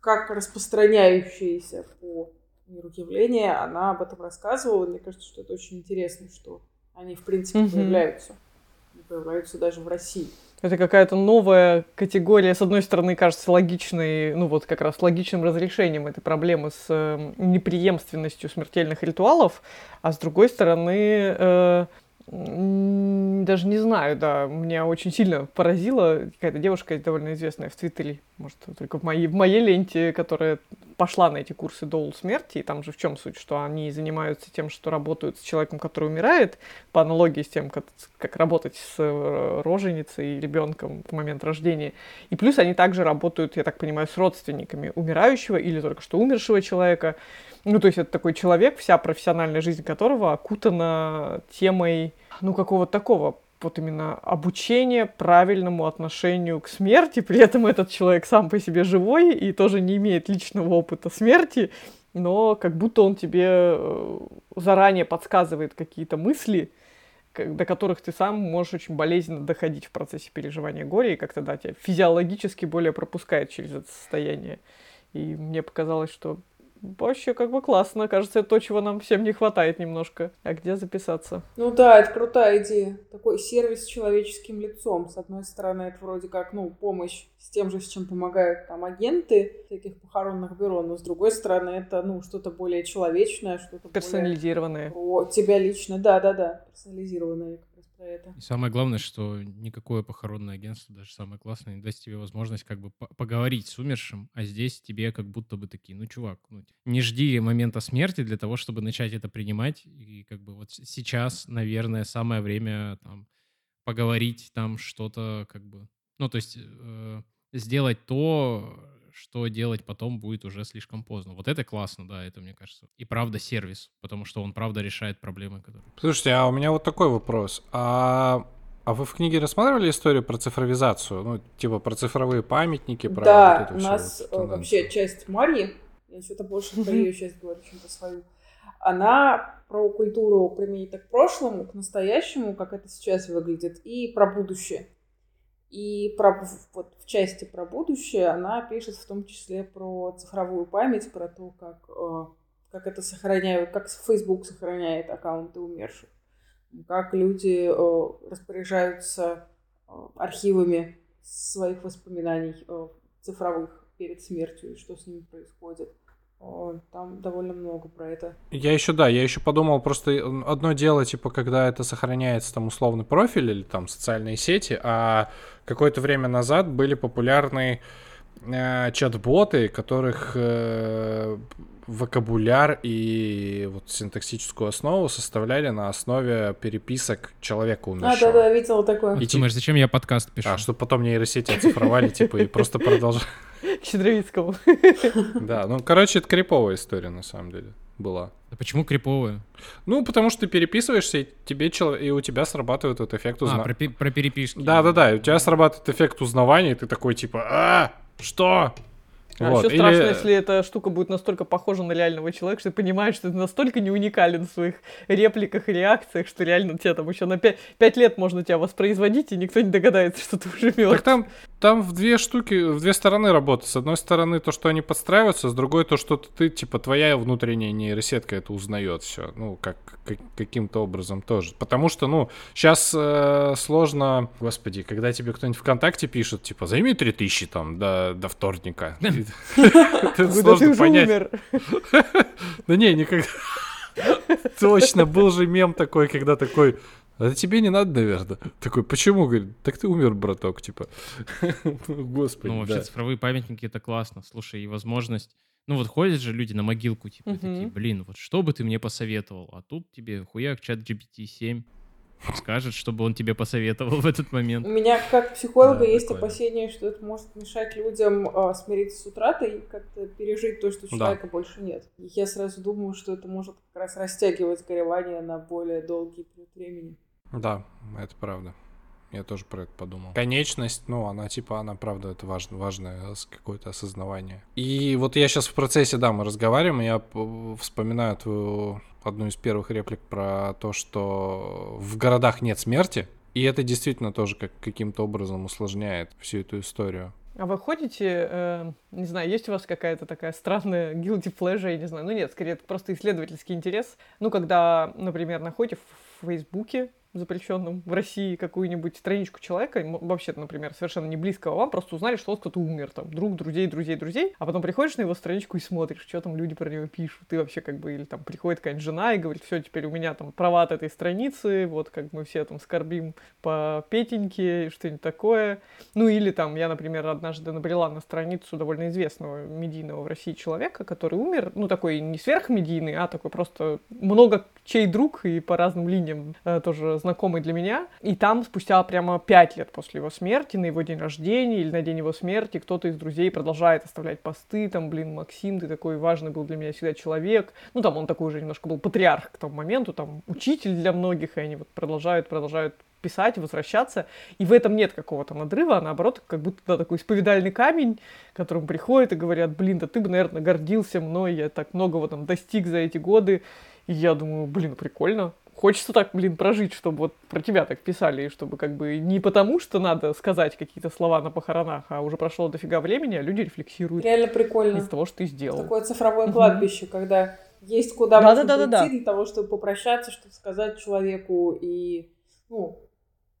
как распространяющееся по миру явление, она об этом рассказывала. Мне кажется, что это очень интересно, что они, в принципе, Мгм. появляются. И Появляются даже в России. Это какая-то новая категория, с одной стороны, кажется логичной, ну вот как раз логичным разрешением этой проблемы с э, неприемственностью смертельных ритуалов, а с другой стороны, э, Даже не знаю, да. Меня очень сильно поразила какая-то девушка довольно известная в Твиттере, может, только в моей, в моей ленте, которая пошла на эти курсы Доул смерти. И там же в чем суть, что они занимаются тем, что работают с человеком, который умирает, по аналогии с тем, как, как работать с э, роженицей и ребенком в момент рождения. И плюс они также работают, я так понимаю, с родственниками умирающего или только что умершего человека. Ну, то есть это такой человек, вся профессиональная жизнь которого окутана темой, ну, какого-то такого вот именно обучения правильному отношению к смерти. При этом этот человек сам по себе живой и тоже не имеет личного опыта смерти, но как будто он тебе э, заранее подсказывает какие-то мысли, до которых ты сам можешь очень болезненно доходить в процессе переживания горя, и как-то, да, тебя физиологически более пропускает через это состояние. И мне показалось, что вообще как бы классно. Кажется, это то, чего нам всем не хватает немножко. А где записаться? Ну да, это крутая идея. Такой сервис с человеческим лицом. С одной стороны, это вроде как, ну, помощь с тем же, с чем помогают там агенты всяких похоронных бюро, но с другой стороны, это, ну, что-то более человечное, что-то Персонализированное. Более... Про тебя лично, да-да-да, персонализированное про это. И самое главное, что никакое похоронное агентство, даже самое классное, не даст тебе возможность как бы поговорить с умершим, а здесь тебе как будто бы такие, ну, чувак, ну, не жди момента смерти для того, чтобы начать это принимать. И как бы вот сейчас, наверное, самое время там поговорить там что-то как бы... Ну, то есть э, сделать то, что делать потом будет уже слишком поздно. Вот это классно, да, это мне кажется. И правда сервис, потому что он правда решает проблемы, которые... Слушайте, а у меня вот такой вопрос. А а вы в книге рассматривали историю про цифровизацию? Ну, типа про цифровые памятники, про да, вот у нас вот э, вообще часть Марьи, я что-то больше про ее часть говорю, чем-то свою, она про культуру применить к прошлому, к настоящему, как это сейчас выглядит, и про будущее. И про, вот в части про будущее она пишет в том числе про цифровую память, про то, как, э, как это сохраняют, как Facebook сохраняет аккаунты умерших, как люди э, распоряжаются э, архивами своих воспоминаний цифровых перед смертью и что с ними происходит. Там довольно много про это. Я еще, да, я еще подумал, просто одно дело, типа, когда это сохраняется там условный профиль или там социальные сети, а какое-то время назад были популярны э, чат-боты, которых э, вокабуляр и вот синтаксическую основу составляли на основе переписок человека умершего. А, да-да, видела такое. И думаешь, зачем я подкаст пишу? А, чтобы потом нейросети оцифровали, типа, и просто продолжали. К Щедровицкому. Да, ну, короче, это криповая история, на самом деле, была. А почему криповая? Ну, потому что ты переписываешься, и, тебе чел... и у тебя срабатывает этот эффект узнавания. А, про, про переписки. Да-да-да, у тебя срабатывает эффект узнавания, и ты такой, типа, а, что? А вот. еще страшно, Или... если эта штука будет настолько похожа на реального человека, что ты понимаешь, что ты настолько не уникален в своих репликах и реакциях, что реально тебе там еще на 5, 5 лет можно тебя воспроизводить, и никто не догадается, что ты уже мертв. Так там, там в две штуки, в две стороны работа. С одной стороны то, что они подстраиваются, с другой то, что ты, типа, твоя внутренняя нейросетка это узнает все. Ну, как, как каким-то образом тоже. Потому что, ну, сейчас э, сложно, господи, когда тебе кто-нибудь ВКонтакте пишет, типа, займи 3000 там до, до вторника. Это сложно понять. Да не, никогда. Точно, был же мем такой, когда такой, это тебе не надо, наверное. Такой, почему? Говорит, так ты умер, браток, типа. Господи, Ну, вообще, цифровые памятники — это классно. Слушай, и возможность... Ну, вот ходят же люди на могилку, типа, такие, блин, вот что бы ты мне посоветовал? А тут тебе хуяк чат GPT-7 скажет, чтобы он тебе посоветовал в этот момент. У меня как психолога Да, есть прикольно. опасение, что это может мешать людям э, смириться с утратой и как-то пережить то, что Да. человека больше нет. И я сразу думаю, что это может как раз растягивать горевание на более долгий период времени. Да, это правда. Я тоже про это подумал. Конечность, ну, она типа, она правда, это важно, важное какое-то осознавание. И вот я сейчас в процессе, да, мы разговариваем, и я вспоминаю твою одну из первых реплик про то, что в городах нет смерти, и это действительно тоже как каким-то образом усложняет всю эту историю. А вы ходите, э, не знаю, есть у вас какая-то такая странная guilty pleasure, я не знаю, ну нет, скорее это просто исследовательский интерес. Ну, когда, например, находите в Фейсбуке запрещенным в России какую-нибудь страничку человека, вообще, например, совершенно не близкого вам, просто узнали, что вот кто-то умер, там, друг, друзей, друзей, друзей, а потом приходишь на его страничку и смотришь, что там люди про него пишут, ты вообще как бы, или там приходит какая-нибудь жена и говорит, все, теперь у меня там права от этой страницы, вот как мы все там скорбим по Петеньке, что-нибудь такое. Ну или там, я, например, однажды набрела на страницу довольно известного медийного в России человека, который умер, ну такой не сверхмедийный, а такой просто много чей друг и по разным линиям э, тоже знакомый для меня. И там спустя прямо пять лет после его смерти, на его день рождения или на день его смерти, кто-то из друзей продолжает оставлять посты, там, блин, Максим, ты такой важный был для меня всегда человек. Ну, там он такой уже немножко был патриарх к тому моменту, там, учитель для многих, и они вот продолжают, продолжают писать, возвращаться. И в этом нет какого-то надрыва, а наоборот, как будто да, такой исповедальный камень, к которому приходят и говорят, блин, да ты бы, наверное, гордился мной, я так многого там достиг за эти годы. И я думаю, блин, прикольно. Хочется так, блин, прожить, чтобы вот про тебя так писали, и чтобы как бы не потому, что надо сказать какие-то слова на похоронах, а уже прошло дофига времени, а люди рефлексируют. Реально прикольно. Из того, что ты сделал. Такое цифровое кладбище, когда есть куда да, можно да, да, прийти да, для того, чтобы попрощаться, чтобы сказать человеку и, ну,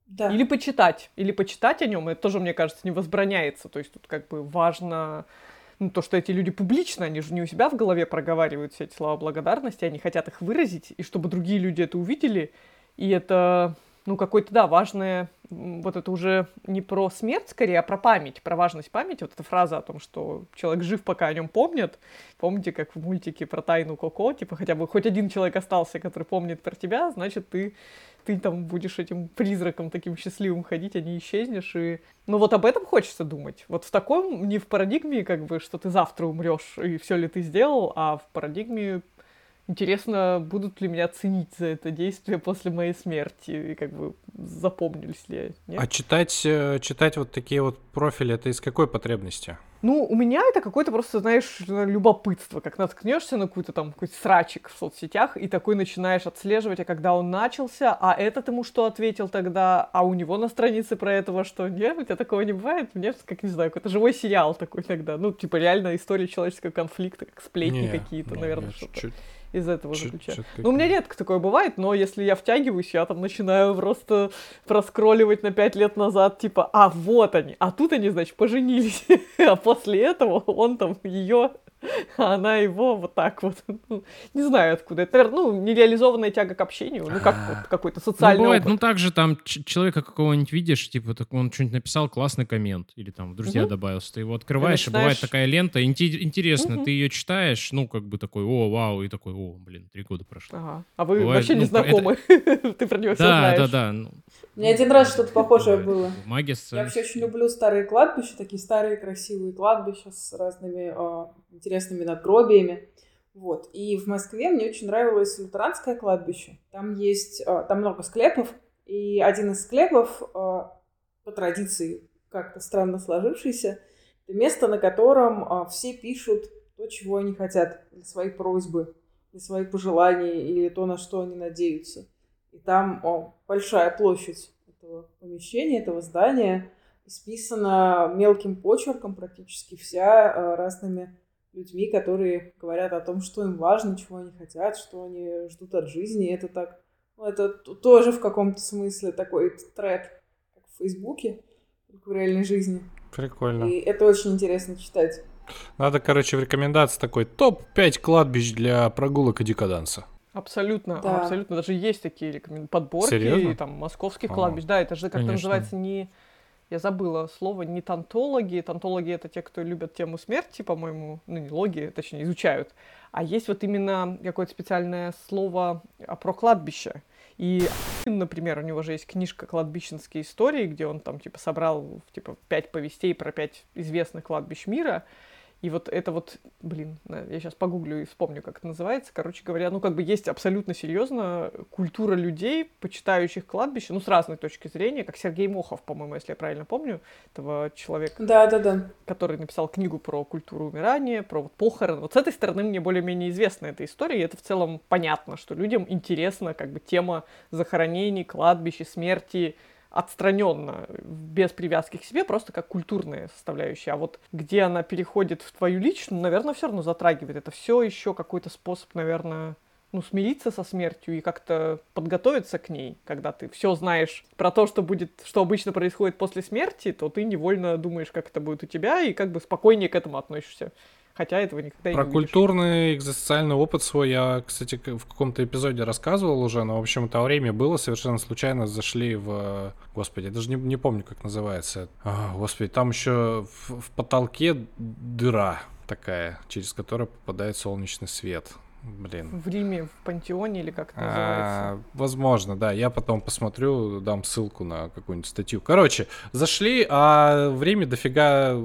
да. Или почитать, или почитать о нем, это тоже, мне кажется, не возбраняется. То есть тут как бы важно ну, то, что эти люди публично, они же не у себя в голове проговаривают все эти слова благодарности, они хотят их выразить, и чтобы другие люди это увидели, и это, ну, какое-то, да, важное, вот это уже не про смерть, скорее, а про память, про важность памяти. Вот эта фраза о том, что человек жив, пока о нем помнят. Помните, как в мультике про тайну Коко, типа, хотя бы хоть один человек остался, который помнит про тебя, значит, ты ты там будешь этим призраком таким счастливым ходить, а не исчезнешь. И... Ну вот об этом хочется думать. Вот в таком, не в парадигме, как бы, что ты завтра умрешь, и все ли ты сделал, а в парадигме Интересно, будут ли меня ценить за это действие после моей смерти, и как бы запомнились ли я. А читать, э, читать вот такие вот профили, это из какой потребности? Ну, у меня это какое-то просто, знаешь, любопытство, как наткнешься на какой-то там какой-то срачик в соцсетях, и такой начинаешь отслеживать, а когда он начался, а этот ему что ответил тогда, а у него на странице про этого что? Нет, у тебя такого не бывает? Мне, как не знаю, какой-то живой сериал такой тогда. Ну, типа реально история человеческого конфликта, как сплетни какие-то, наверное, что-то из этого чуть, заключаю. Ну, у меня редко такое бывает, но если я втягиваюсь, я там начинаю просто проскролливать на пять лет назад, типа, а вот они, а тут они, значит, поженились, а после этого он там ее а она его вот так вот. Ну, не знаю откуда. Это, наверное, ну, нереализованная тяга к общению, ну, как вот, а. какой-то социальный Ну, бывает, опыт. ну, так же там человека какого-нибудь видишь, типа, так он что-нибудь написал, классный коммент, или там в друзья угу. добавился, ты его открываешь, ты начинаешь... и бывает такая лента, интересно, угу. ты ее читаешь, ну, как бы такой, о, вау, и такой, о, блин, три года прошло. Ага. А вы бывает, вообще ну, не знакомы, это... ты про него все знаешь. Да, да, да. Мне один раз что-то похожее было. Магия Я вообще очень люблю старые кладбища, такие старые красивые кладбища с разными э, интересными надгробиями. Вот. И в Москве мне очень нравилось лютеранское кладбище. Там есть, э, там много склепов, и один из склепов, э, по традиции как-то странно сложившийся, это место, на котором э, все пишут то, чего они хотят, своей просьбы, для своих пожеланий или то, на что они надеются. И там о, большая площадь этого помещения, этого здания, исписана мелким почерком практически вся э, разными людьми, которые говорят о том, что им важно, чего они хотят, что они ждут от жизни. Это так, ну, это тоже в каком-то смысле такой тред, как в Фейсбуке, как в реальной жизни. Прикольно. И это очень интересно читать. Надо, короче, в рекомендации такой топ-5 кладбищ для прогулок и декаданса. Абсолютно, да. абсолютно. Даже есть такие рекомен... подборки, Серьезно? там, московских кладбищ. Да, это же как-то называется не... Я забыла слово, не тантологи. Тантологи — это те, кто любят тему смерти, по-моему. Ну, не логи, точнее, изучают. А есть вот именно какое-то специальное слово про кладбище. И, например, у него же есть книжка «Кладбищенские истории», где он там, типа, собрал, типа, пять повестей про пять известных кладбищ мира. И вот это вот, блин, я сейчас погуглю и вспомню, как это называется. Короче говоря, ну как бы есть абсолютно серьезно культура людей, почитающих кладбище, ну с разной точки зрения, как Сергей Мохов, по-моему, если я правильно помню, этого человека. Да, да, да. Который написал книгу про культуру умирания, про вот похороны. Вот с этой стороны мне более-менее известна эта история, и это в целом понятно, что людям интересна как бы тема захоронений, кладбища, смерти, отстраненно, без привязки к себе, просто как культурная составляющая. А вот где она переходит в твою личную, наверное, все равно затрагивает. Это все еще какой-то способ, наверное, ну, смириться со смертью и как-то подготовиться к ней, когда ты все знаешь про то, что будет, что обычно происходит после смерти, то ты невольно думаешь, как это будет у тебя, и как бы спокойнее к этому относишься. Хотя этого никогда Про не культурный экзистенциальный опыт свой я, кстати, в каком-то эпизоде рассказывал уже, но, в общем, то время было, совершенно случайно зашли в... Господи, я даже не, не помню, как называется. А, господи, там еще в, в потолке дыра такая, через которую попадает солнечный свет. Блин. В Риме, в Пантеоне или как это называется. А, возможно, да. Я потом посмотрю, дам ссылку на какую-нибудь статью. Короче, зашли, а время дофига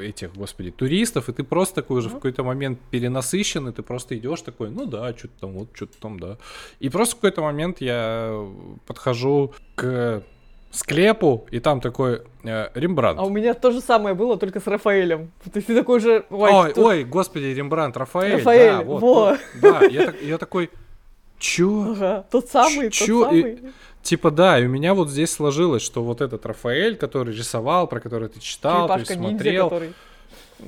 этих, господи, туристов, и ты просто такой уже в какой-то момент перенасыщен, и ты просто идешь такой, ну да, что-то там, вот, что-то там, да. И просто в какой-то момент я подхожу к склепу, и там такой э, Рембрандт. А у меня то же самое было, только с Рафаэлем. То есть ты такой же... Ой, кто- ой, господи, Рембрандт, Рафаэль. Рафаэль, да, вот, во. тот- да, я, так- я такой, чё? Ага, тот самый, Чё? тот И- самый. Типа да, и у меня вот здесь сложилось, что вот этот Рафаэль, который рисовал, про который ты читал, ты смотрел. который...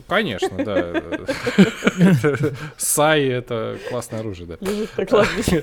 Конечно, да. Сай это классное оружие, да.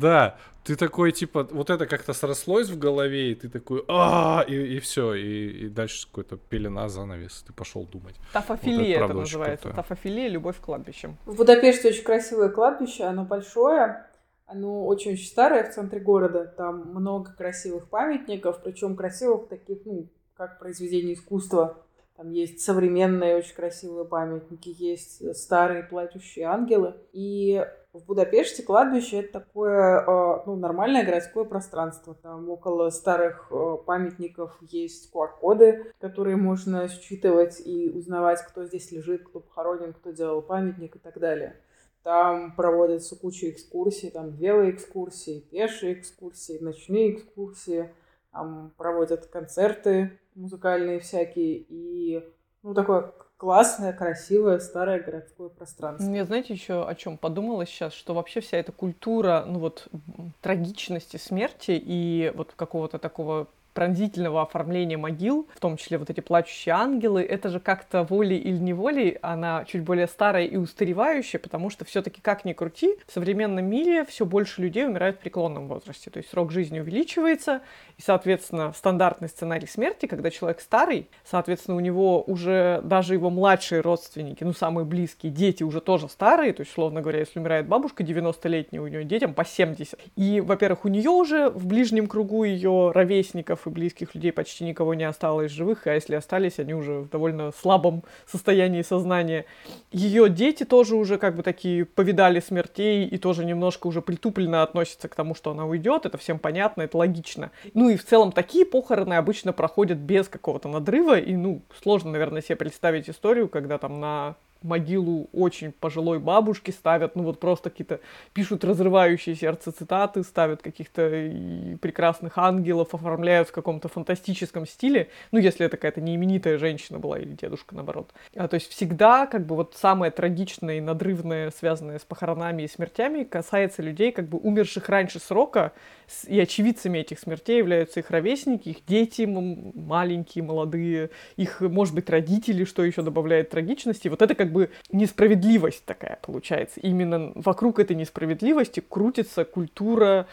Да, ты такой, типа, вот это как-то срослось в голове, и ты такой, а и, все, и, и дальше какой-то пелена, занавес, ты пошел думать. Тафофилия Вот это это правда очень называется. Тафофилия, любовь к кладбищам. В Будапеште очень красивое кладбище, оно большое, оно очень-очень старое в центре города, там много красивых памятников, причем красивых таких, ну, как произведения искусства. Там есть современные очень красивые памятники, есть старые плачущие ангелы. И в Будапеште кладбище это такое э, ну, нормальное городское пространство. Там около старых э, памятников есть QR-коды, которые можно считывать и узнавать, кто здесь лежит, кто похоронен, кто делал памятник и так далее. Там проводятся куча экскурсий, там велоэкскурсии, пешие экскурсии, ночные экскурсии. Там проводят концерты музыкальные всякие. И ну, такое классное, красивое, старое городское пространство. Я, знаете, еще о чем подумала сейчас, что вообще вся эта культура, ну вот, трагичности смерти и вот какого-то такого пронзительного оформления могил, в том числе вот эти плачущие ангелы, это же как-то волей или неволей, она чуть более старая и устаревающая, потому что все-таки как ни крути, в современном мире все больше людей умирают в преклонном возрасте, то есть срок жизни увеличивается, и, соответственно, стандартный сценарий смерти, когда человек старый, соответственно, у него уже даже его младшие родственники, ну, самые близкие, дети уже тоже старые, то есть, условно говоря, если умирает бабушка 90-летняя, у нее детям по 70. И, во-первых, у нее уже в ближнем кругу ее ровесников и близких людей почти никого не осталось живых, а если остались, они уже в довольно слабом состоянии сознания. Ее дети тоже уже как бы такие повидали смертей и тоже немножко уже притупленно относятся к тому, что она уйдет. Это всем понятно, это логично. Ну и в целом такие похороны обычно проходят без какого-то надрыва. И, ну, сложно, наверное, себе представить историю, когда там на могилу очень пожилой бабушки ставят, ну вот просто какие-то пишут разрывающие сердце цитаты, ставят каких-то и прекрасных ангелов, оформляют в каком-то фантастическом стиле, ну если это какая-то неименитая женщина была или дедушка, наоборот. А, то есть всегда как бы вот самое трагичное и надрывное, связанное с похоронами и смертями, касается людей, как бы умерших раньше срока, и очевидцами этих смертей являются их ровесники, их дети маленькие, молодые, их, может быть, родители, что еще добавляет трагичности. Вот это как бы несправедливость такая получается. Именно вокруг этой несправедливости крутится культура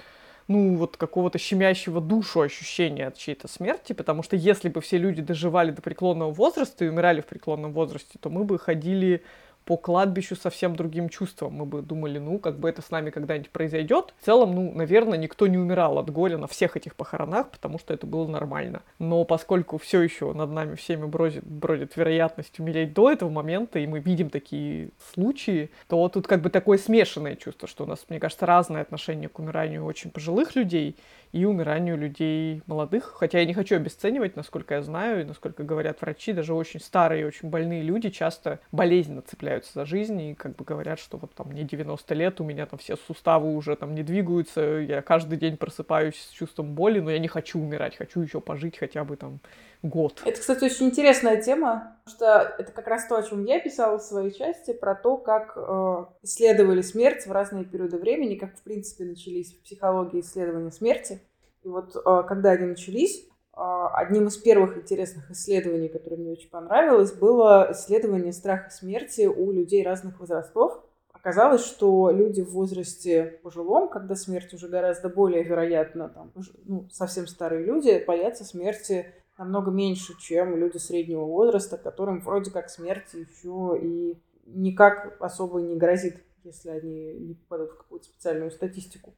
ну, вот какого-то щемящего душу ощущения от чьей-то смерти, потому что если бы все люди доживали до преклонного возраста и умирали в преклонном возрасте, то мы бы ходили по кладбищу совсем другим чувством. Мы бы думали, ну, как бы это с нами когда-нибудь произойдет. В целом, ну, наверное, никто не умирал от горя на всех этих похоронах, потому что это было нормально. Но поскольку все еще над нами всеми бродит, бродит вероятность умереть до этого момента, и мы видим такие случаи, то тут как бы такое смешанное чувство, что у нас, мне кажется, разное отношение к умиранию очень пожилых людей и умиранию людей молодых. Хотя я не хочу обесценивать, насколько я знаю, и насколько говорят врачи, даже очень старые и очень больные люди часто болезненно цепляются за жизнь и как бы говорят, что вот там мне 90 лет, у меня там все суставы уже там не двигаются, я каждый день просыпаюсь с чувством боли, но я не хочу умирать, хочу еще пожить хотя бы там год. Это, кстати, очень интересная тема, потому что это как раз то, о чем я писала в своей части, про то, как э, исследовали смерть в разные периоды времени, как, в принципе, начались в психологии исследования смерти. И вот э, когда они начались, одним из первых интересных исследований, которое мне очень понравилось, было исследование страха смерти у людей разных возрастов. оказалось, что люди в возрасте пожилом, когда смерть уже гораздо более вероятна, там, ну, совсем старые люди, боятся смерти намного меньше, чем люди среднего возраста, которым вроде как смерть еще и никак особо не грозит, если они не попадут в какую-то специальную статистику.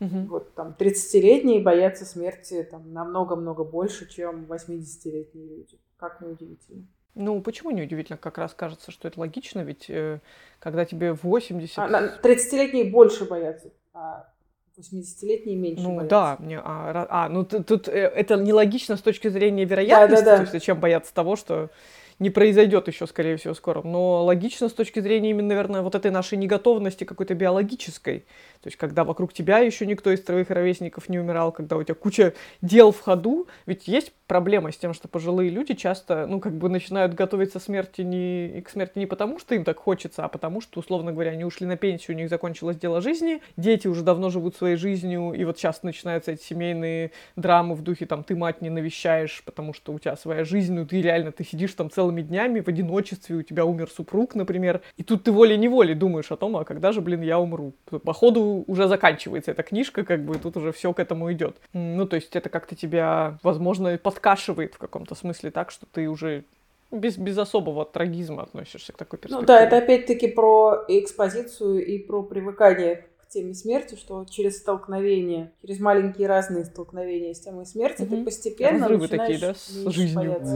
Угу. Вот там 30-летние боятся смерти там намного-много больше, чем 80-летние люди. Как неудивительно. Ну, почему неудивительно? Как раз кажется, что это логично, ведь э, когда тебе 80... А, 30-летние больше боятся, а 80-летние меньше ну, боятся. да, мне, а, а ну тут, тут э, это нелогично с точки зрения вероятности, да, да, да. то есть зачем бояться того, что не произойдет еще, скорее всего, скоро. Но логично с точки зрения именно, наверное, вот этой нашей неготовности какой-то биологической. То есть, когда вокруг тебя еще никто из твоих ровесников не умирал, когда у тебя куча дел в ходу. Ведь есть проблема с тем, что пожилые люди часто, ну, как бы начинают готовиться смерти не, к смерти не потому, что им так хочется, а потому, что, условно говоря, они ушли на пенсию, у них закончилось дело жизни, дети уже давно живут своей жизнью, и вот сейчас начинаются эти семейные драмы в духе, там, ты мать не навещаешь, потому что у тебя своя жизнь, ну, ты реально, ты сидишь там целыми днями в одиночестве, у тебя умер супруг, например, и тут ты волей-неволей думаешь о том, а когда же, блин, я умру. Походу, уже заканчивается эта книжка, как бы тут уже все к этому идет. Ну, то есть это как-то тебя, возможно, подкашивает в каком-то смысле так, что ты уже без, без особого трагизма относишься к такой перспективе. Ну да, это опять-таки про экспозицию и про привыкание к теме смерти, что через столкновение, через маленькие разные столкновения с темой смерти угу. ты постепенно Разрывы такие, да, с жизнью. Бояться.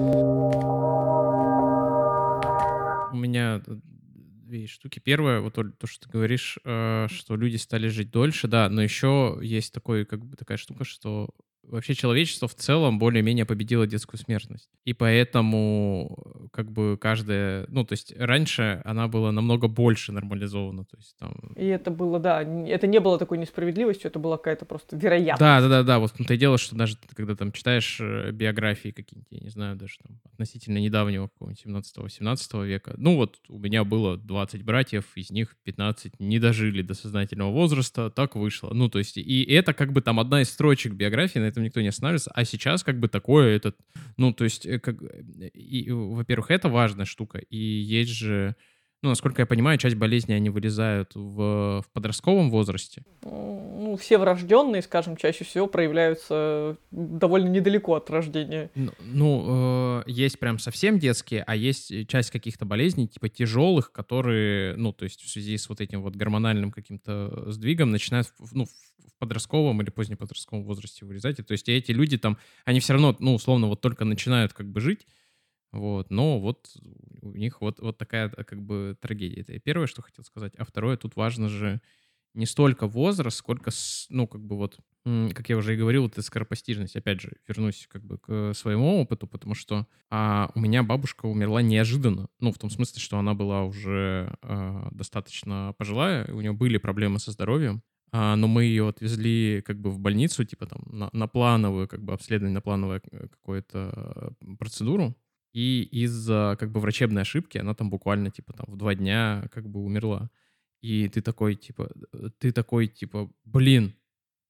У меня две штуки. Первое, вот то, что ты говоришь, э, что люди стали жить дольше, да, но еще есть такой, как бы такая штука, что вообще человечество в целом более-менее победило детскую смертность. И поэтому э, как бы каждая... Ну, то есть раньше она была намного больше нормализована. То есть, там... И это было, да, это не было такой несправедливостью, это была какая-то просто вероятность. Да, да, да, да. Вот том-то и дело, что даже когда там читаешь э, биографии какие-нибудь, я не знаю, даже там относительно недавнего какого-нибудь 17-18 века, ну вот у меня было 20 братьев, из них 15 не дожили до сознательного возраста, так вышло. Ну, то есть и это как бы там одна из строчек биографии, на этом никто не останавливается. А сейчас как бы такое этот, ну, то есть, э, как, э, и, во-первых, это важная штука. И есть же, ну, насколько я понимаю, часть болезней, они вылезают в, в подростковом возрасте. Ну, все врожденные, скажем, чаще всего проявляются довольно недалеко от рождения. Ну, ну э, есть прям совсем детские, а есть часть каких-то болезней, типа тяжелых, которые, ну, то есть в связи с вот этим вот гормональным каким-то сдвигом начинают, ну, подростковом или позднеподростковом возрасте вырезать. То есть эти люди там, они все равно, ну, условно, вот только начинают как бы жить, вот, но вот у них вот, вот такая как бы трагедия. Это первое, что хотел сказать. А второе, тут важно же не столько возраст, сколько, ну, как бы вот, как я уже и говорил, эта скоропостижность. Опять же, вернусь как бы к своему опыту, потому что а, у меня бабушка умерла неожиданно. Ну, в том смысле, что она была уже а, достаточно пожилая, у нее были проблемы со здоровьем. А, но мы ее отвезли как бы в больницу, типа там на, на плановую, как бы обследование, на плановую э, какую-то процедуру. И из-за как бы врачебной ошибки она там буквально типа там в два дня как бы умерла. И ты такой типа, э, ты такой типа, блин,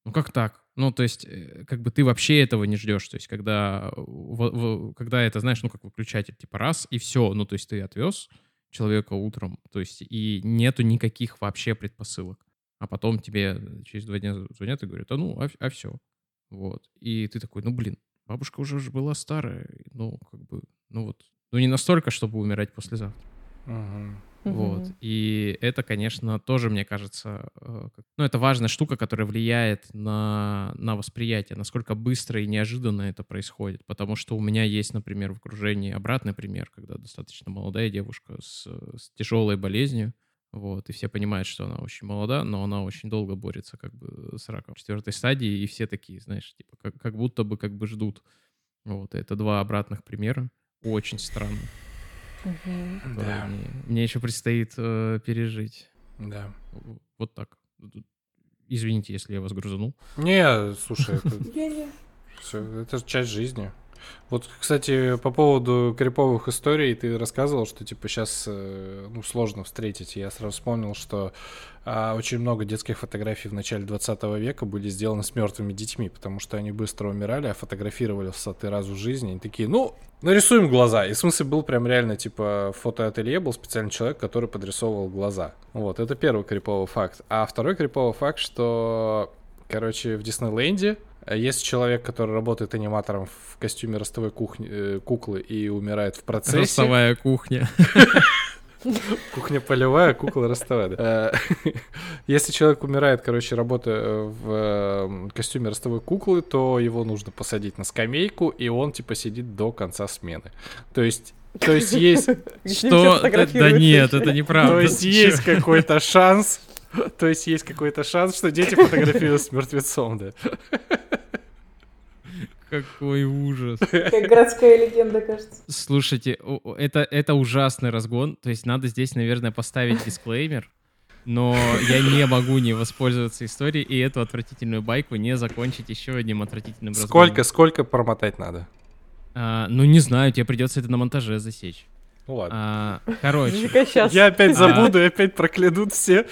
ну как так? Ну, то есть, э, как бы ты вообще этого не ждешь. То есть, когда, в, в, когда это, знаешь, ну, как выключатель, типа раз, и все. Ну, то есть, ты отвез человека утром, то есть, и нету никаких вообще предпосылок а потом тебе через два дня звонят и говорят, а ну, а, а все. Вот. И ты такой, ну, блин, бабушка уже была старая, ну, как бы, ну вот, ну, не настолько, чтобы умирать послезавтра. Uh-huh. Вот. Uh-huh. И это, конечно, тоже, мне кажется, э, ну, это важная штука, которая влияет на, на восприятие, насколько быстро и неожиданно это происходит. Потому что у меня есть, например, в окружении обратный пример, когда достаточно молодая девушка с, с тяжелой болезнью, вот, и все понимают, что она очень молода, но она очень долго борется как бы с раком четвертой стадии, и все такие, знаешь, типа, как, как будто бы как бы ждут. Вот, это два обратных примера. Очень странно. Угу. Да. Мне, мне еще предстоит э, пережить. Да. Вот так. Извините, если я вас грузанул. Не, слушай, это... Все, это часть жизни. Вот, кстати, по поводу криповых историй ты рассказывал, что типа сейчас ну, сложно встретить. Я сразу вспомнил, что а, очень много детских фотографий в начале 20 века были сделаны с мертвыми детьми, потому что они быстро умирали, а фотографировали в соты раз в жизни. Они такие, ну, нарисуем глаза. И смысл был прям реально, типа, фотоателье был специальный человек, который подрисовывал глаза. Вот, это первый криповый факт. А второй криповый факт, что, короче, в Диснейленде есть человек, который работает аниматором в костюме ростовой кухни, э, куклы и умирает в процессе. Ростовая кухня. Кухня полевая, кукла ростовая. Да. Э, если человек умирает, короче, работая в э, костюме ростовой куклы, то его нужно посадить на скамейку, и он, типа, сидит до конца смены. То есть то есть есть... Что? Да нет, это неправда. То есть есть какой-то шанс, то есть есть какой-то шанс, что дети фотографируют с мертвецом, да. Какой ужас. Как городская легенда, кажется. Слушайте, это, это ужасный разгон. То есть надо здесь, наверное, поставить дисклеймер. Но я не могу не воспользоваться историей и эту отвратительную байку не закончить еще одним отвратительным разгоном. Сколько, сколько промотать надо? А, ну, не знаю, тебе придется это на монтаже засечь. Ну ладно. А, короче. Я опять забуду и опять проклянут все.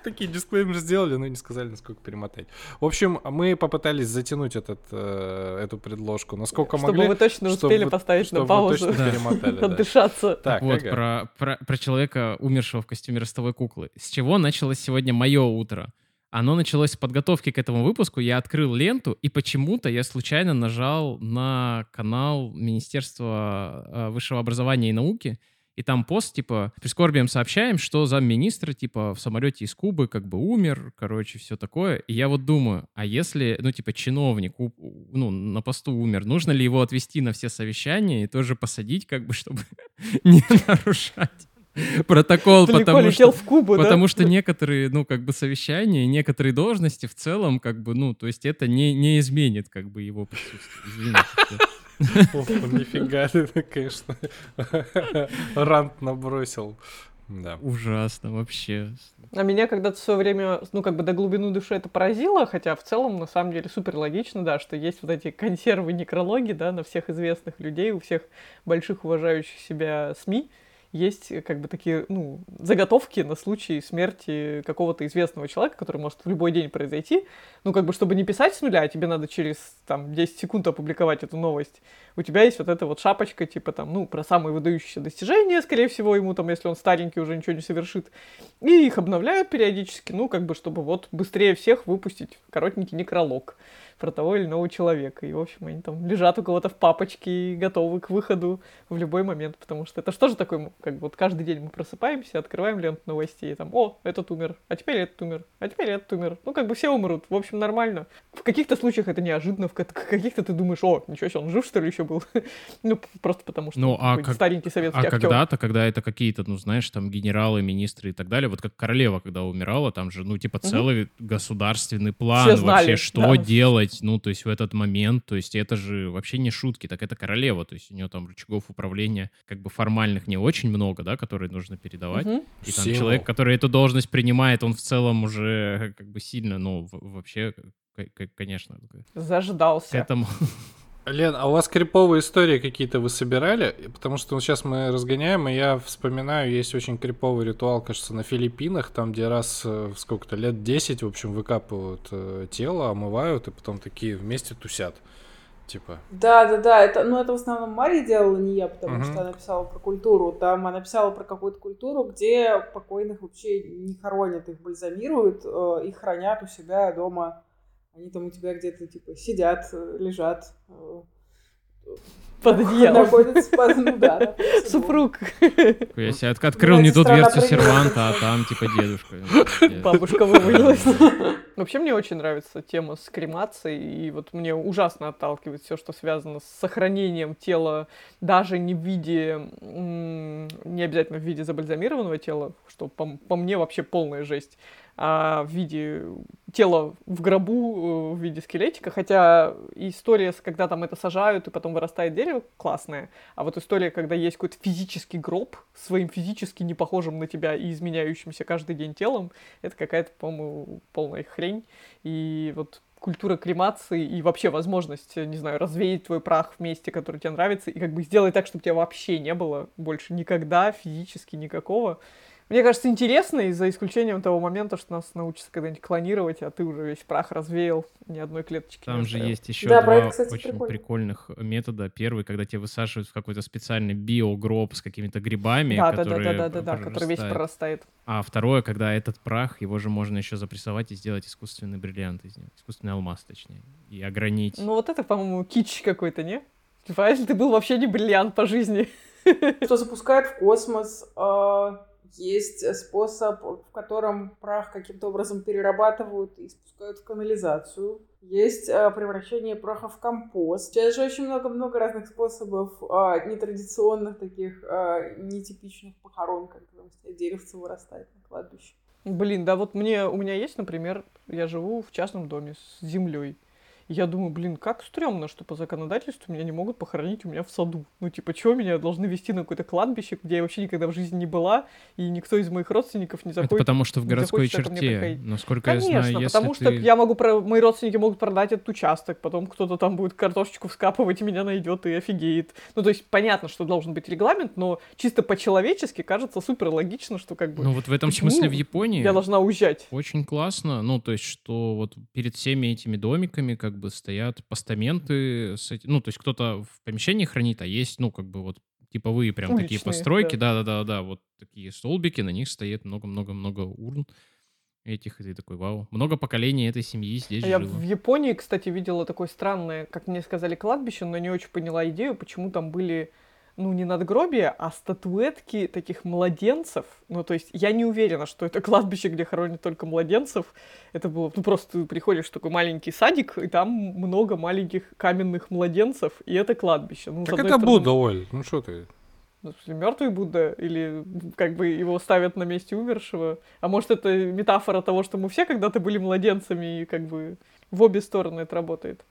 Такие дисклеймеры сделали, но не сказали, насколько перемотать. В общем, мы попытались затянуть этот, э, эту предложку, насколько чтобы могли. Чтобы вы точно успели поставить на паузу. Чтобы точно перемотали, Отдышаться. Так, вот, про, про, про человека, умершего в костюме ростовой куклы. С чего началось сегодня мое утро? Оно началось с подготовки к этому выпуску. Я открыл ленту, и почему-то я случайно нажал на канал Министерства э, высшего образования и науки, и там пост, типа, прискорбием сообщаем, что замминистра, типа, в самолете из Кубы как бы умер, короче, все такое. И я вот думаю, а если, ну, типа, чиновник, ну, на посту умер, нужно ли его отвести на все совещания и тоже посадить, как бы, чтобы не нарушать? протокол, потому что, в Кубу, потому да? что некоторые, ну, как бы совещания, некоторые должности в целом, как бы, ну, то есть это не, не изменит, как бы, его присутствие. Извините. Нифига ты, конечно, рант набросил. Да. Ужасно вообще. А меня когда-то в свое время, ну, как бы до глубины души это поразило, хотя в целом, на самом деле, супер логично, да, что есть вот эти консервы некрологи, да, на всех известных людей, у всех больших уважающих себя СМИ, есть э, как бы такие, ну, заготовки на случай смерти какого-то известного человека, который может в любой день произойти. Ну, как бы, чтобы не писать с нуля, а тебе надо через, там, 10 секунд опубликовать эту новость. У тебя есть вот эта вот шапочка, типа, там, ну, про самые выдающиеся достижения, скорее всего, ему, там, если он старенький, уже ничего не совершит. И их обновляют периодически, ну, как бы, чтобы вот быстрее всех выпустить коротенький некролог про того или иного человека. И, в общем, они там лежат у кого-то в папочке и готовы к выходу в любой момент, потому что это что же такое, как вот каждый день мы просыпаемся, открываем ленту новостей, и там, о, этот умер, а теперь этот умер, а теперь этот умер. Ну, как бы все умрут, в общем, нормально. В каких-то случаях это неожиданно, в каких-то ты думаешь, о, ничего себе, он жив, что ли, еще был? ну, просто потому что ну, а как... старенький советский А актер. когда-то, когда это какие-то, ну, знаешь, там, генералы, министры и так далее, вот как королева, когда умирала, там же, ну, типа, целый угу. государственный план вообще, что да. делать, ну, то есть в этот момент, то есть это же вообще не шутки, так это королева, то есть у нее там рычагов управления как бы формальных не очень много, да, которые нужно передавать. Угу. И там Символ. человек, который эту должность принимает, он в целом уже как бы сильно, ну, вообще, конечно. Заждался. К этому... Лен, а у вас криповые истории какие-то вы собирали? Потому что ну, сейчас мы разгоняем, и я вспоминаю, есть очень криповый ритуал, кажется, на Филиппинах, там, где раз в сколько-то лет 10, в общем, выкапывают э, тело, омывают, и потом такие вместе тусят. Типа. Да, да, да. Это, ну, это в основном Мария делала, не я, потому угу. что она писала про культуру. Там она писала про какую-то культуру, где покойных вообще не хоронят, их бальзамируют, э, их хранят у себя дома они там у тебя где-то, типа, сидят, э, лежат. Под одеялом. Находятся под, ну да. Супруг. Я себе открыл не ту дверцу серванта, а там, типа, дедушка. Бабушка вывалилась. Вообще мне очень нравится тема с кремацией, и вот мне ужасно отталкивает все, что связано с сохранением тела, даже не в виде, не обязательно в виде забальзамированного тела, что по, по мне вообще полная жесть, а, в виде тела в гробу, э, в виде скелетика. Хотя история, когда там это сажают и потом вырастает дерево, классная. А вот история, когда есть какой-то физический гроб, своим физически не похожим на тебя и изменяющимся каждый день телом, это какая-то, по-моему, полная хрень. И вот культура кремации и вообще возможность, не знаю, развеять твой прах в месте, который тебе нравится, и как бы сделать так, чтобы тебя вообще не было больше никогда физически никакого. Мне кажется, интересно, и за исключением того момента, что нас научатся когда-нибудь клонировать, а ты уже весь прах развеял, ни одной клеточки Там не же есть еще Да, два это, кстати, очень прикольно. прикольных метода. Первый, когда тебя высаживают в какой-то специальный биогроб с какими-то грибами, Да, да, да, которые да, да, да, да, который весь прорастает. А второе, когда этот прах, его же можно еще запрессовать и сделать искусственный бриллиант из него. Искусственный алмаз, точнее. И огранить. Ну вот это, по-моему, кич какой-то, не? Типа, а если ты был вообще не бриллиант по жизни? Что запускают в космос. а, Есть способ, в котором прах каким-то образом перерабатывают и спускают в канализацию. Есть а, превращение праха в компост. Сейчас же очень много-много разных способов а, нетрадиционных таких, а, нетипичных похорон, когда там деревце вырастает на кладбище. Блин, да вот мне, у меня есть, например, я живу в частном доме с землей. Я думаю, блин, как стрёмно, что по законодательству меня не могут похоронить у меня в саду. Ну, типа, чего меня должны вести на какое-то кладбище, где я вообще никогда в жизни не была, и никто из моих родственников не Это заходит. потому что в городской черте, насколько я Конечно, знаю, если потому что ты... я могу, про... мои родственники могут продать этот участок, потом кто-то там будет картошечку вскапывать и меня найдет и офигеет. Ну, то есть, понятно, что должен быть регламент, но чисто по-человечески кажется супер логично, что как бы Ну вот в этом почему смысле в Японии я должна уезжать. очень классно, ну то есть что вот перед всеми этими домиками как бы стоят постаменты, с эти- ну то есть кто-то в помещении хранит, а есть ну как бы вот типовые прям такие Уличные, постройки, да. да-да-да-да, вот такие столбики, на них стоит много-много-много урн этих, и ты такой, вау, много поколений этой семьи здесь Я жило. в Японии, кстати, видела такое странное, как мне сказали, кладбище, но не очень поняла идею, почему там были, ну, не надгробия, а статуэтки таких младенцев. Ну, то есть я не уверена, что это кладбище, где хоронят только младенцев. Это было, ну, просто ты приходишь в такой маленький садик, и там много маленьких каменных младенцев, и это кладбище. Ну, Так это стороны, Будда, Оль. Ну что ты? Ну, мертвый Будда, или как бы его ставят на месте умершего. А может, это метафора того, что мы все когда-то были младенцами, и как бы в обе стороны это работает.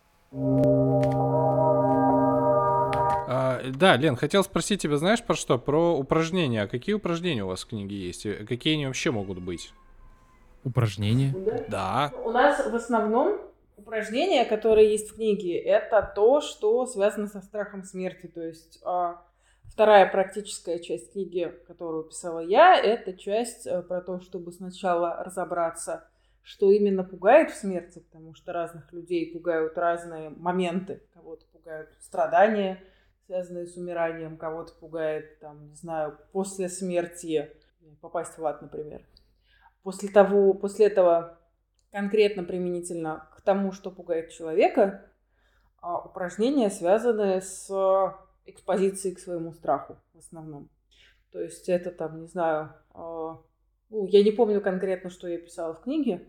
А, да, Лен, хотел спросить тебя, знаешь, про что? Про упражнения. А какие упражнения у вас в книге есть? Какие они вообще могут быть? Упражнения. Да. У нас в основном упражнения, которые есть в книге, это то, что связано со страхом смерти. То есть а, вторая практическая часть книги, которую писала я, это часть э, про то, чтобы сначала разобраться, что именно пугает в смерти, потому что разных людей пугают разные моменты. Кого-то пугают страдания, связанные с умиранием, кого-то пугает, там, не знаю, после смерти попасть в ад, например. После того, после этого конкретно применительно к тому, что пугает человека, а, упражнения связаны с экспозицией к своему страху в основном. То есть это там, не знаю, а, ну, я не помню конкретно, что я писала в книге,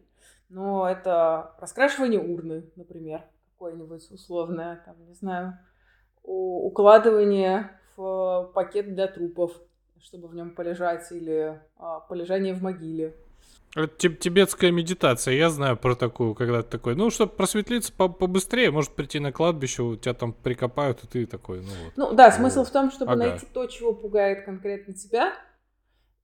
но это раскрашивание урны, например, какое-нибудь условное, там, не знаю, укладывание в пакет для трупов, чтобы в нем полежать, или а, полежание в могиле. Это тиб- тибетская медитация, я знаю про такую, когда ты такой, ну, чтобы просветлиться по- побыстрее, может прийти на кладбище, у тебя там прикопают, и ты такой, ну вот. Ну да, смысл в том, чтобы Ага. найти то, чего пугает конкретно тебя,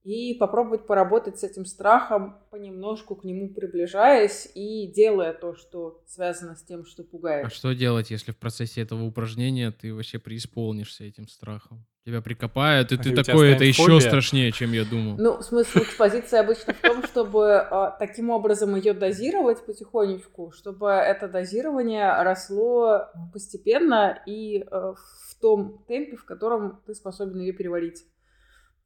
и попробовать поработать с этим страхом, понемножку к нему приближаясь и делая то, что связано с тем, что А пугает. что делать, если в процессе этого упражнения ты вообще преисполнишься этим страхом? Тебя прикопают, и И ты такой, это станет еще фобия. страшнее, чем я думал. Ну, смысл экспозиции обычно в том, чтобы а, таким образом ее дозировать потихонечку, чтобы это дозирование росло постепенно и а, в том темпе, в котором ты способен ее переварить.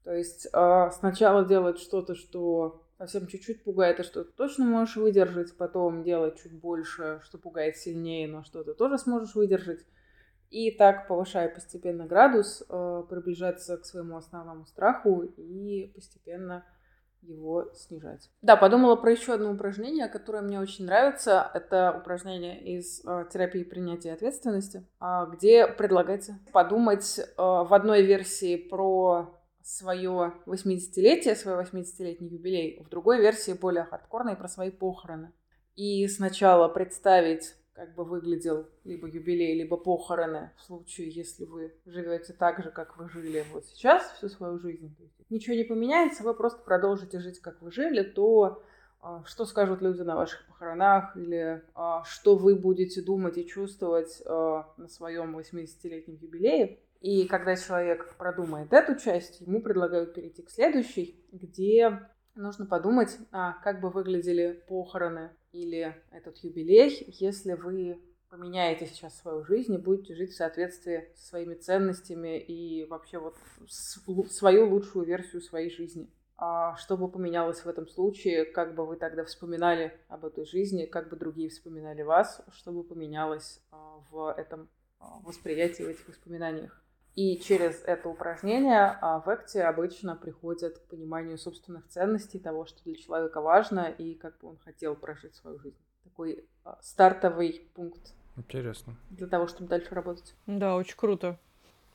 То есть а, сначала делать что-то, что совсем чуть-чуть пугает, и что ты точно можешь выдержать, потом делать чуть больше, что пугает сильнее, но что ты тоже сможешь выдержать. И так, повышая постепенно градус, э, приближаться к своему основному страху и постепенно его снижать. Да, подумала про еще одно упражнение, которое мне очень нравится. Это упражнение из э, терапии принятия ответственности, а, где предлагается подумать в одной версии про свое 80-летие, свой 80-летний юбилей, в другой версии более хардкорной про свои похороны. И сначала представить как бы выглядел либо юбилей, либо похороны в случае, если вы живете так же, как вы жили вот сейчас всю свою жизнь. Ничего не поменяется, вы просто продолжите жить, как вы жили, то а, что скажут люди на ваших похоронах, или а, что вы будете думать и чувствовать а, на своем 80-летнем юбилее. И когда человек продумает эту часть, ему предлагают перейти к следующей, где нужно подумать, как бы выглядели похороны или этот юбилей, если вы поменяете сейчас свою жизнь и будете жить в соответствии со своими ценностями и вообще вот свою лучшую версию своей жизни. А что бы поменялось в этом случае, как бы вы тогда вспоминали об этой жизни, как бы другие вспоминали вас, что бы поменялось а, в этом а, восприятии, в этих воспоминаниях. И через это упражнение в Экте обычно приходят к пониманию собственных ценностей, того, что для человека важно, и как бы он хотел прожить свою жизнь. Такой стартовый пункт. Интересно. Для того, чтобы дальше работать. Да, очень круто.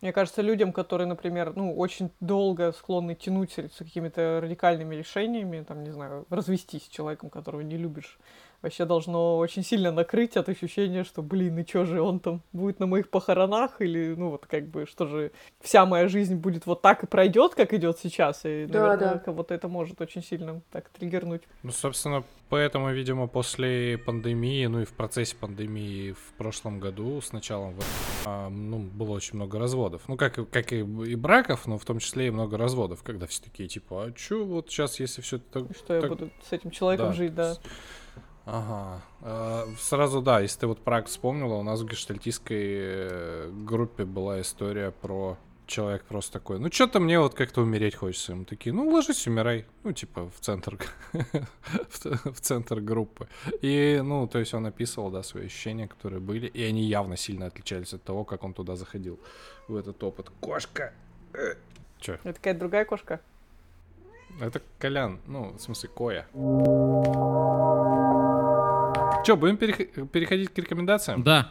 Мне кажется, людям, которые, например, ну, очень долго склонны тянуть с какими-то радикальными решениями, там, не знаю, развестись с человеком, которого не любишь, вообще должно очень сильно накрыть от ощущения, что, блин, и чё же он там будет на моих похоронах, или, ну, вот как бы, что же, вся моя жизнь будет вот так и пройдет, как идет сейчас, и, да, наверное, да. кого-то это может очень сильно так триггернуть. Ну, собственно, поэтому, видимо, после пандемии, ну и в процессе пандемии в прошлом году с началом, а, ну, было очень много разводов. Ну, как, как и, и браков, но в том числе и много разводов, когда все такие, типа, а чё вот сейчас, если все так... Что так... я буду с этим человеком да, жить, да. Ага. Э, сразу, да, если ты вот Праг вспомнила, у нас в гештальтистской э, группе была история про человек просто такой, ну что-то мне вот как-то умереть хочется. Мы такие, ну ложись, умирай. Ну, типа, в центр, в центр группы. И, ну, то есть он описывал, да, свои ощущения, которые были, и они явно сильно отличались от того, как он туда заходил, в этот опыт. Кошка! Э, Че? Это какая-то другая кошка? Это Колян, ну, в смысле, Коя. Че, будем переходить к рекомендациям? Да,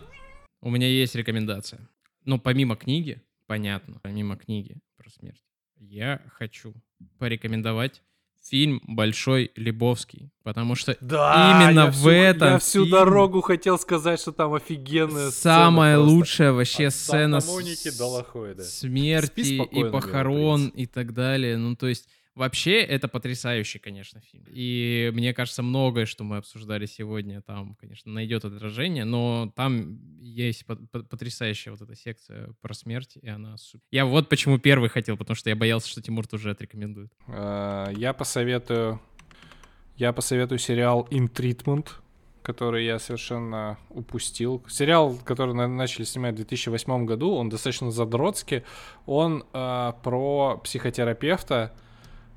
у меня есть рекомендация. Но помимо книги, понятно, помимо книги про смерть, я хочу порекомендовать фильм «Большой Лебовский», потому что да, именно в всю, этом Я всю фильме дорогу хотел сказать, что там офигенная Самая сцена лучшая вообще сцена с... смерти и похорон и так далее. Ну, то есть Вообще, это потрясающий, конечно, фильм. И мне кажется, многое, что мы обсуждали сегодня, там, конечно, найдет отражение, но там есть потрясающая вот эта секция про смерть, и она. Я вот почему первый хотел, потому что я боялся, что Тимур тоже отрекомендует. А, я посоветую... Я посоветую сериал «In Treatment», который я совершенно упустил. Сериал, который начали снимать в 2008 году, он достаточно задротский. Он э, про психотерапевта,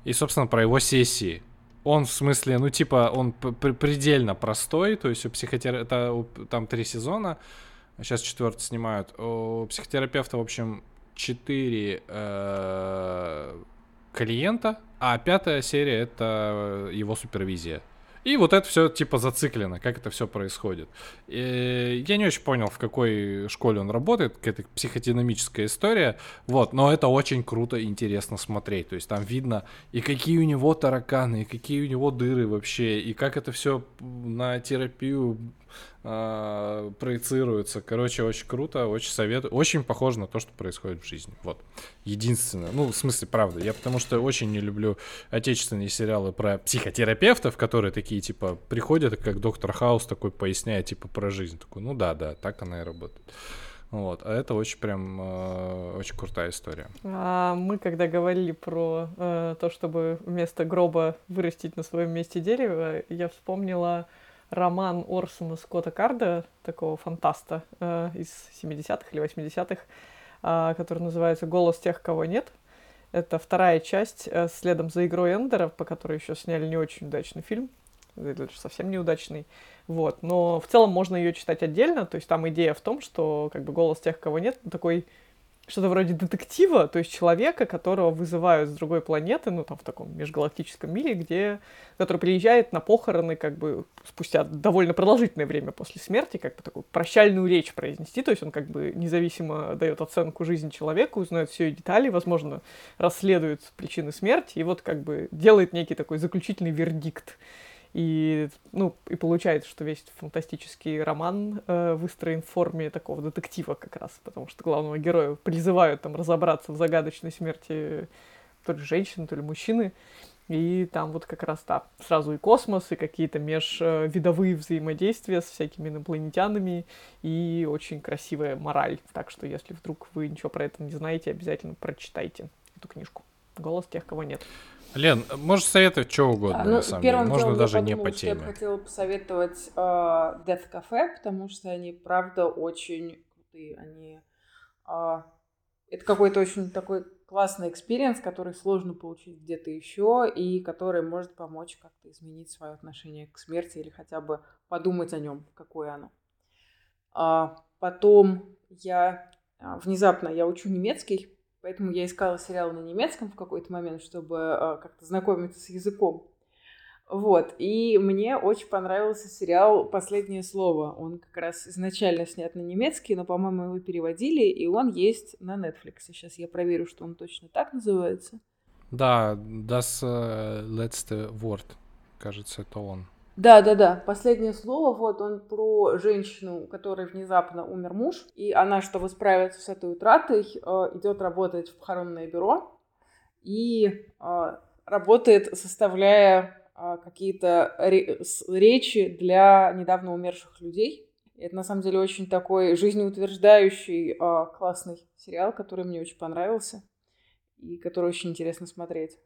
и, собственно, про его сессии. Он в смысле, ну, типа, он предельно простой, то есть у психотерапевта, там три сезона, сейчас четвертый снимают. У психотерапевта, в общем, четыре э, клиента, а пятая серия это его супервизия. И вот это все типа зациклено, как это все происходит. И я не очень понял, в какой школе он работает, какая-то психодинамическая история. Вот, но это очень круто и интересно смотреть. То есть там видно и какие у него тараканы, и какие у него дыры вообще, и как это все на терапию э, проецируется. Короче, очень круто, очень советую. Очень похоже на то, что происходит в жизни. Вот. Единственное. Ну, в смысле, правда. Я потому что очень не люблю отечественные сериалы про психотерапевтов, которые такие, типа, приходят, как доктор Хаус такой поясняет, типа, про жизнь. Такой, ну да, да, так она и работает. Вот, а это очень прям э, очень крутая история. А мы когда говорили про э, то, чтобы вместо гроба вырастить на своем месте дерево, я вспомнила роман Орсона Скотта Карда, такого фантаста э, из 70-х или 80-х, э, который называется «Голос тех, кого нет». Это вторая часть э, следом за игрой Эндера, по которой еще сняли не очень удачный фильм, совсем неудачный. Вот. Но в целом можно ее читать отдельно, то есть там идея в том, что как бы голос тех, кого нет, такой что-то вроде детектива, то есть человека, которого вызывают с другой планеты, ну, там, в таком межгалактическом мире, где, который приезжает на похороны, как бы, спустя довольно продолжительное время после смерти, как бы, такую прощальную речь произнести, то есть он, как бы, независимо дает оценку жизни человека, узнает все детали, возможно, расследует причины смерти, и вот, как бы, делает некий такой заключительный вердикт. И, ну, и получается, что весь фантастический роман э, выстроен в форме такого детектива как раз, потому что главного героя призывают там разобраться в загадочной смерти то ли женщины, то ли мужчины. И там вот как раз, да, сразу и космос, и какие-то межвидовые взаимодействия с всякими инопланетянами, и очень красивая мораль. Так что, если вдруг вы ничего про это не знаете, обязательно прочитайте эту книжку. Голос тех, кого нет. Лен, можешь советовать что угодно, А, ну, на самом деле. Можно делом даже я не подумала, по я теме. бы хотела посоветовать э, Death Cafe, потому что они, правда, очень крутые. Они, а, это какой-то очень такой классный experience, который сложно получить где-то еще, и который может помочь как-то изменить свое отношение к смерти или хотя бы подумать о нем, какое оно. А, потом я а, внезапно я учу немецкий, поэтому я искала сериал на немецком в какой-то момент, чтобы а, как-то знакомиться с языком. Вот, и мне очень понравился сериал «Последнее слово». Он как раз изначально снят на немецкий, но, по-моему, его переводили, и он есть на Netflix. Сейчас я проверю, что он точно так называется. Да, das äh, letzte Wort, кажется, это он. Да, да, да. Последнее слово, вот он про женщину, у которой внезапно умер муж, и она, чтобы справиться с этой утратой, э, идет работать в похоронное бюро и э, работает, составляя э, какие-то речи для недавно умерших людей. Это на самом деле очень такой жизнеутверждающий классный сериал, который мне очень понравился и который очень интересно смотреть.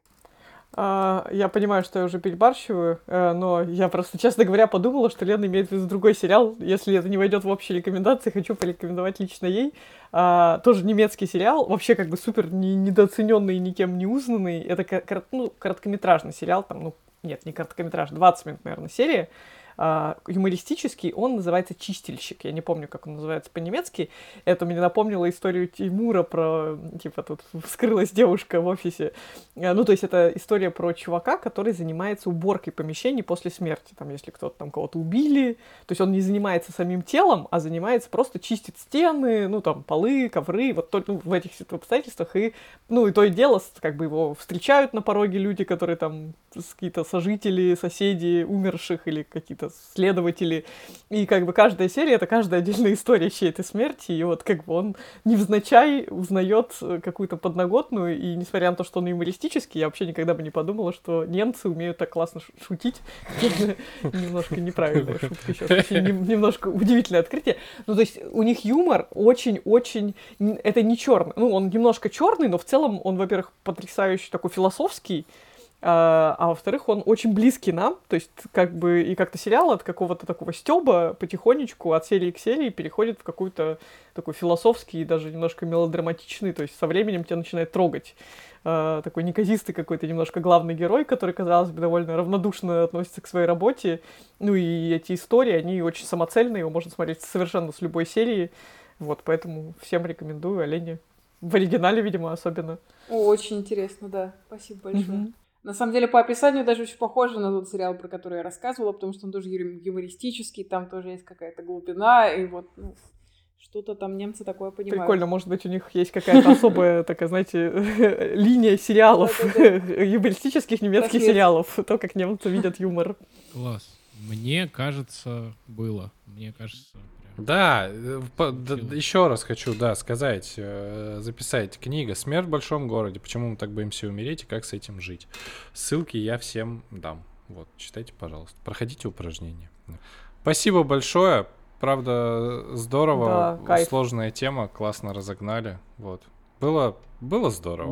А, Я понимаю, что я уже перебарщиваю, э, но я просто, честно говоря, подумала, что Лена имеет в виду другой сериал. Если это не войдет в общие рекомендации, хочу порекомендовать лично ей. А, Тоже немецкий сериал, вообще как бы супер не- недооцененный, никем не узнанный. Это ну, короткометражный сериал, там, ну, нет, не короткометражный, 20 минут, наверное, серия. А, Юмористический, он называется «Чистильщик». Я не помню, как он называется по-немецки. Это мне напомнило историю Тимура про, типа, тут вскрылась девушка в офисе. А, Ну, то есть это история про чувака, который занимается уборкой помещений после смерти. Там, если кто-то там кого-то убили. То есть он не занимается самим телом, а занимается просто чистит стены, ну, там, полы, ковры, вот только ну, в этих обстоятельствах. И, ну, и то и дело, как бы его встречают на пороге люди, которые там какие-то сожители, соседи умерших или какие-то следователи. И как бы каждая серия — это каждая отдельная история чьей-то смерти. И вот как бы он невзначай узнает э, какую-то подноготную. И несмотря на то, что он юмористический, я вообще никогда бы не подумала, что немцы умеют так классно шутить. Немножко неправильная шутка сейчас. Немножко удивительное открытие. Ну, то есть у них юмор очень-очень... Это не черный. Ну, он немножко черный, но в целом он, во-первых, потрясающий такой философский, а, а во-вторых, он очень близкий нам, то есть как бы и как-то сериал от какого-то такого стеба потихонечку от серии к серии переходит в какой-то такой философский и даже немножко мелодраматичный, то есть со временем тебя начинает трогать. А, такой неказистый какой-то немножко главный герой, который, казалось бы, довольно равнодушно относится к своей работе. Ну и эти истории, они очень самоцельные, его можно смотреть совершенно с любой серии. Вот, поэтому всем рекомендую Олене. В оригинале, видимо, особенно. О, очень интересно, да. Спасибо большое. Мгм. На самом деле, по описанию даже очень похоже на тот сериал, про который я рассказывала, потому что он тоже юмористический, там тоже есть какая-то глубина, и вот ну, что-то там немцы такое понимают. Прикольно, может быть, у них есть какая-то особая, такая, знаете, линия сериалов, юмористических немецких сериалов, то, как немцы видят юмор. Класс. Мне кажется, было. Мне кажется. Да, э, по- д- Сила. еще раз хочу, да, сказать, э, записать книга «Смерть в большом городе. Почему мы так боимся умереть и как с этим жить». Ссылки я всем дам. Вот, читайте, пожалуйста. Проходите упражнения. Да. Спасибо большое. Правда, здорово. Да, кайф. Сложная тема, классно разогнали. Вот. Было, было здорово.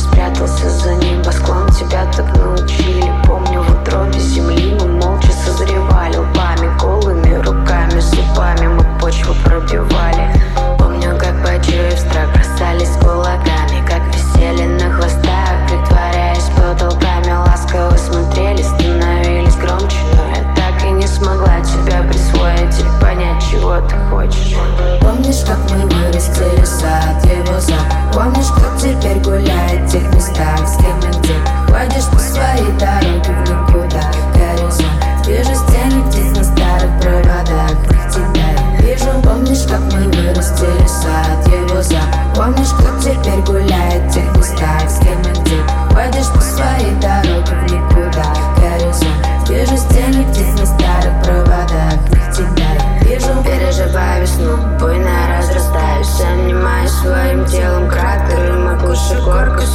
спрятался за небосклон Тебя так научили. Помню в утробе земли мы молча созревали. Лбами, голыми руками, зубами мы почву пробивали. Помню, как бадью и страх бросались кулаками. Как висели на хвостах, притворяясь потолками. Ласково смотрели, становились громче. Но я так и не смогла тебя присвоить И понять, чего ты хочешь. Помнишь, как мы вырастили сад, его сад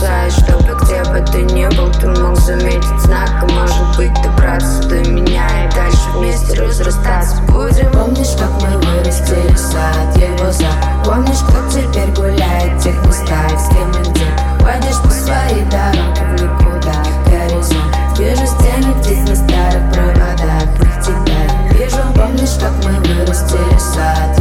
исчезает Чтобы где бы ты ни был, ты мог заметить знак И может быть добраться до меня И дальше вместе разрастаться. Будем Помнишь, как мы вырастили сад, его за Помнишь, кто теперь гуляет в тех местах, с кем и где? Ходишь по своей дороге в никуда, горизонт. Вижу стены птиц на старых проводах, про тебя Вижу, помнишь, как мы вырастили сад?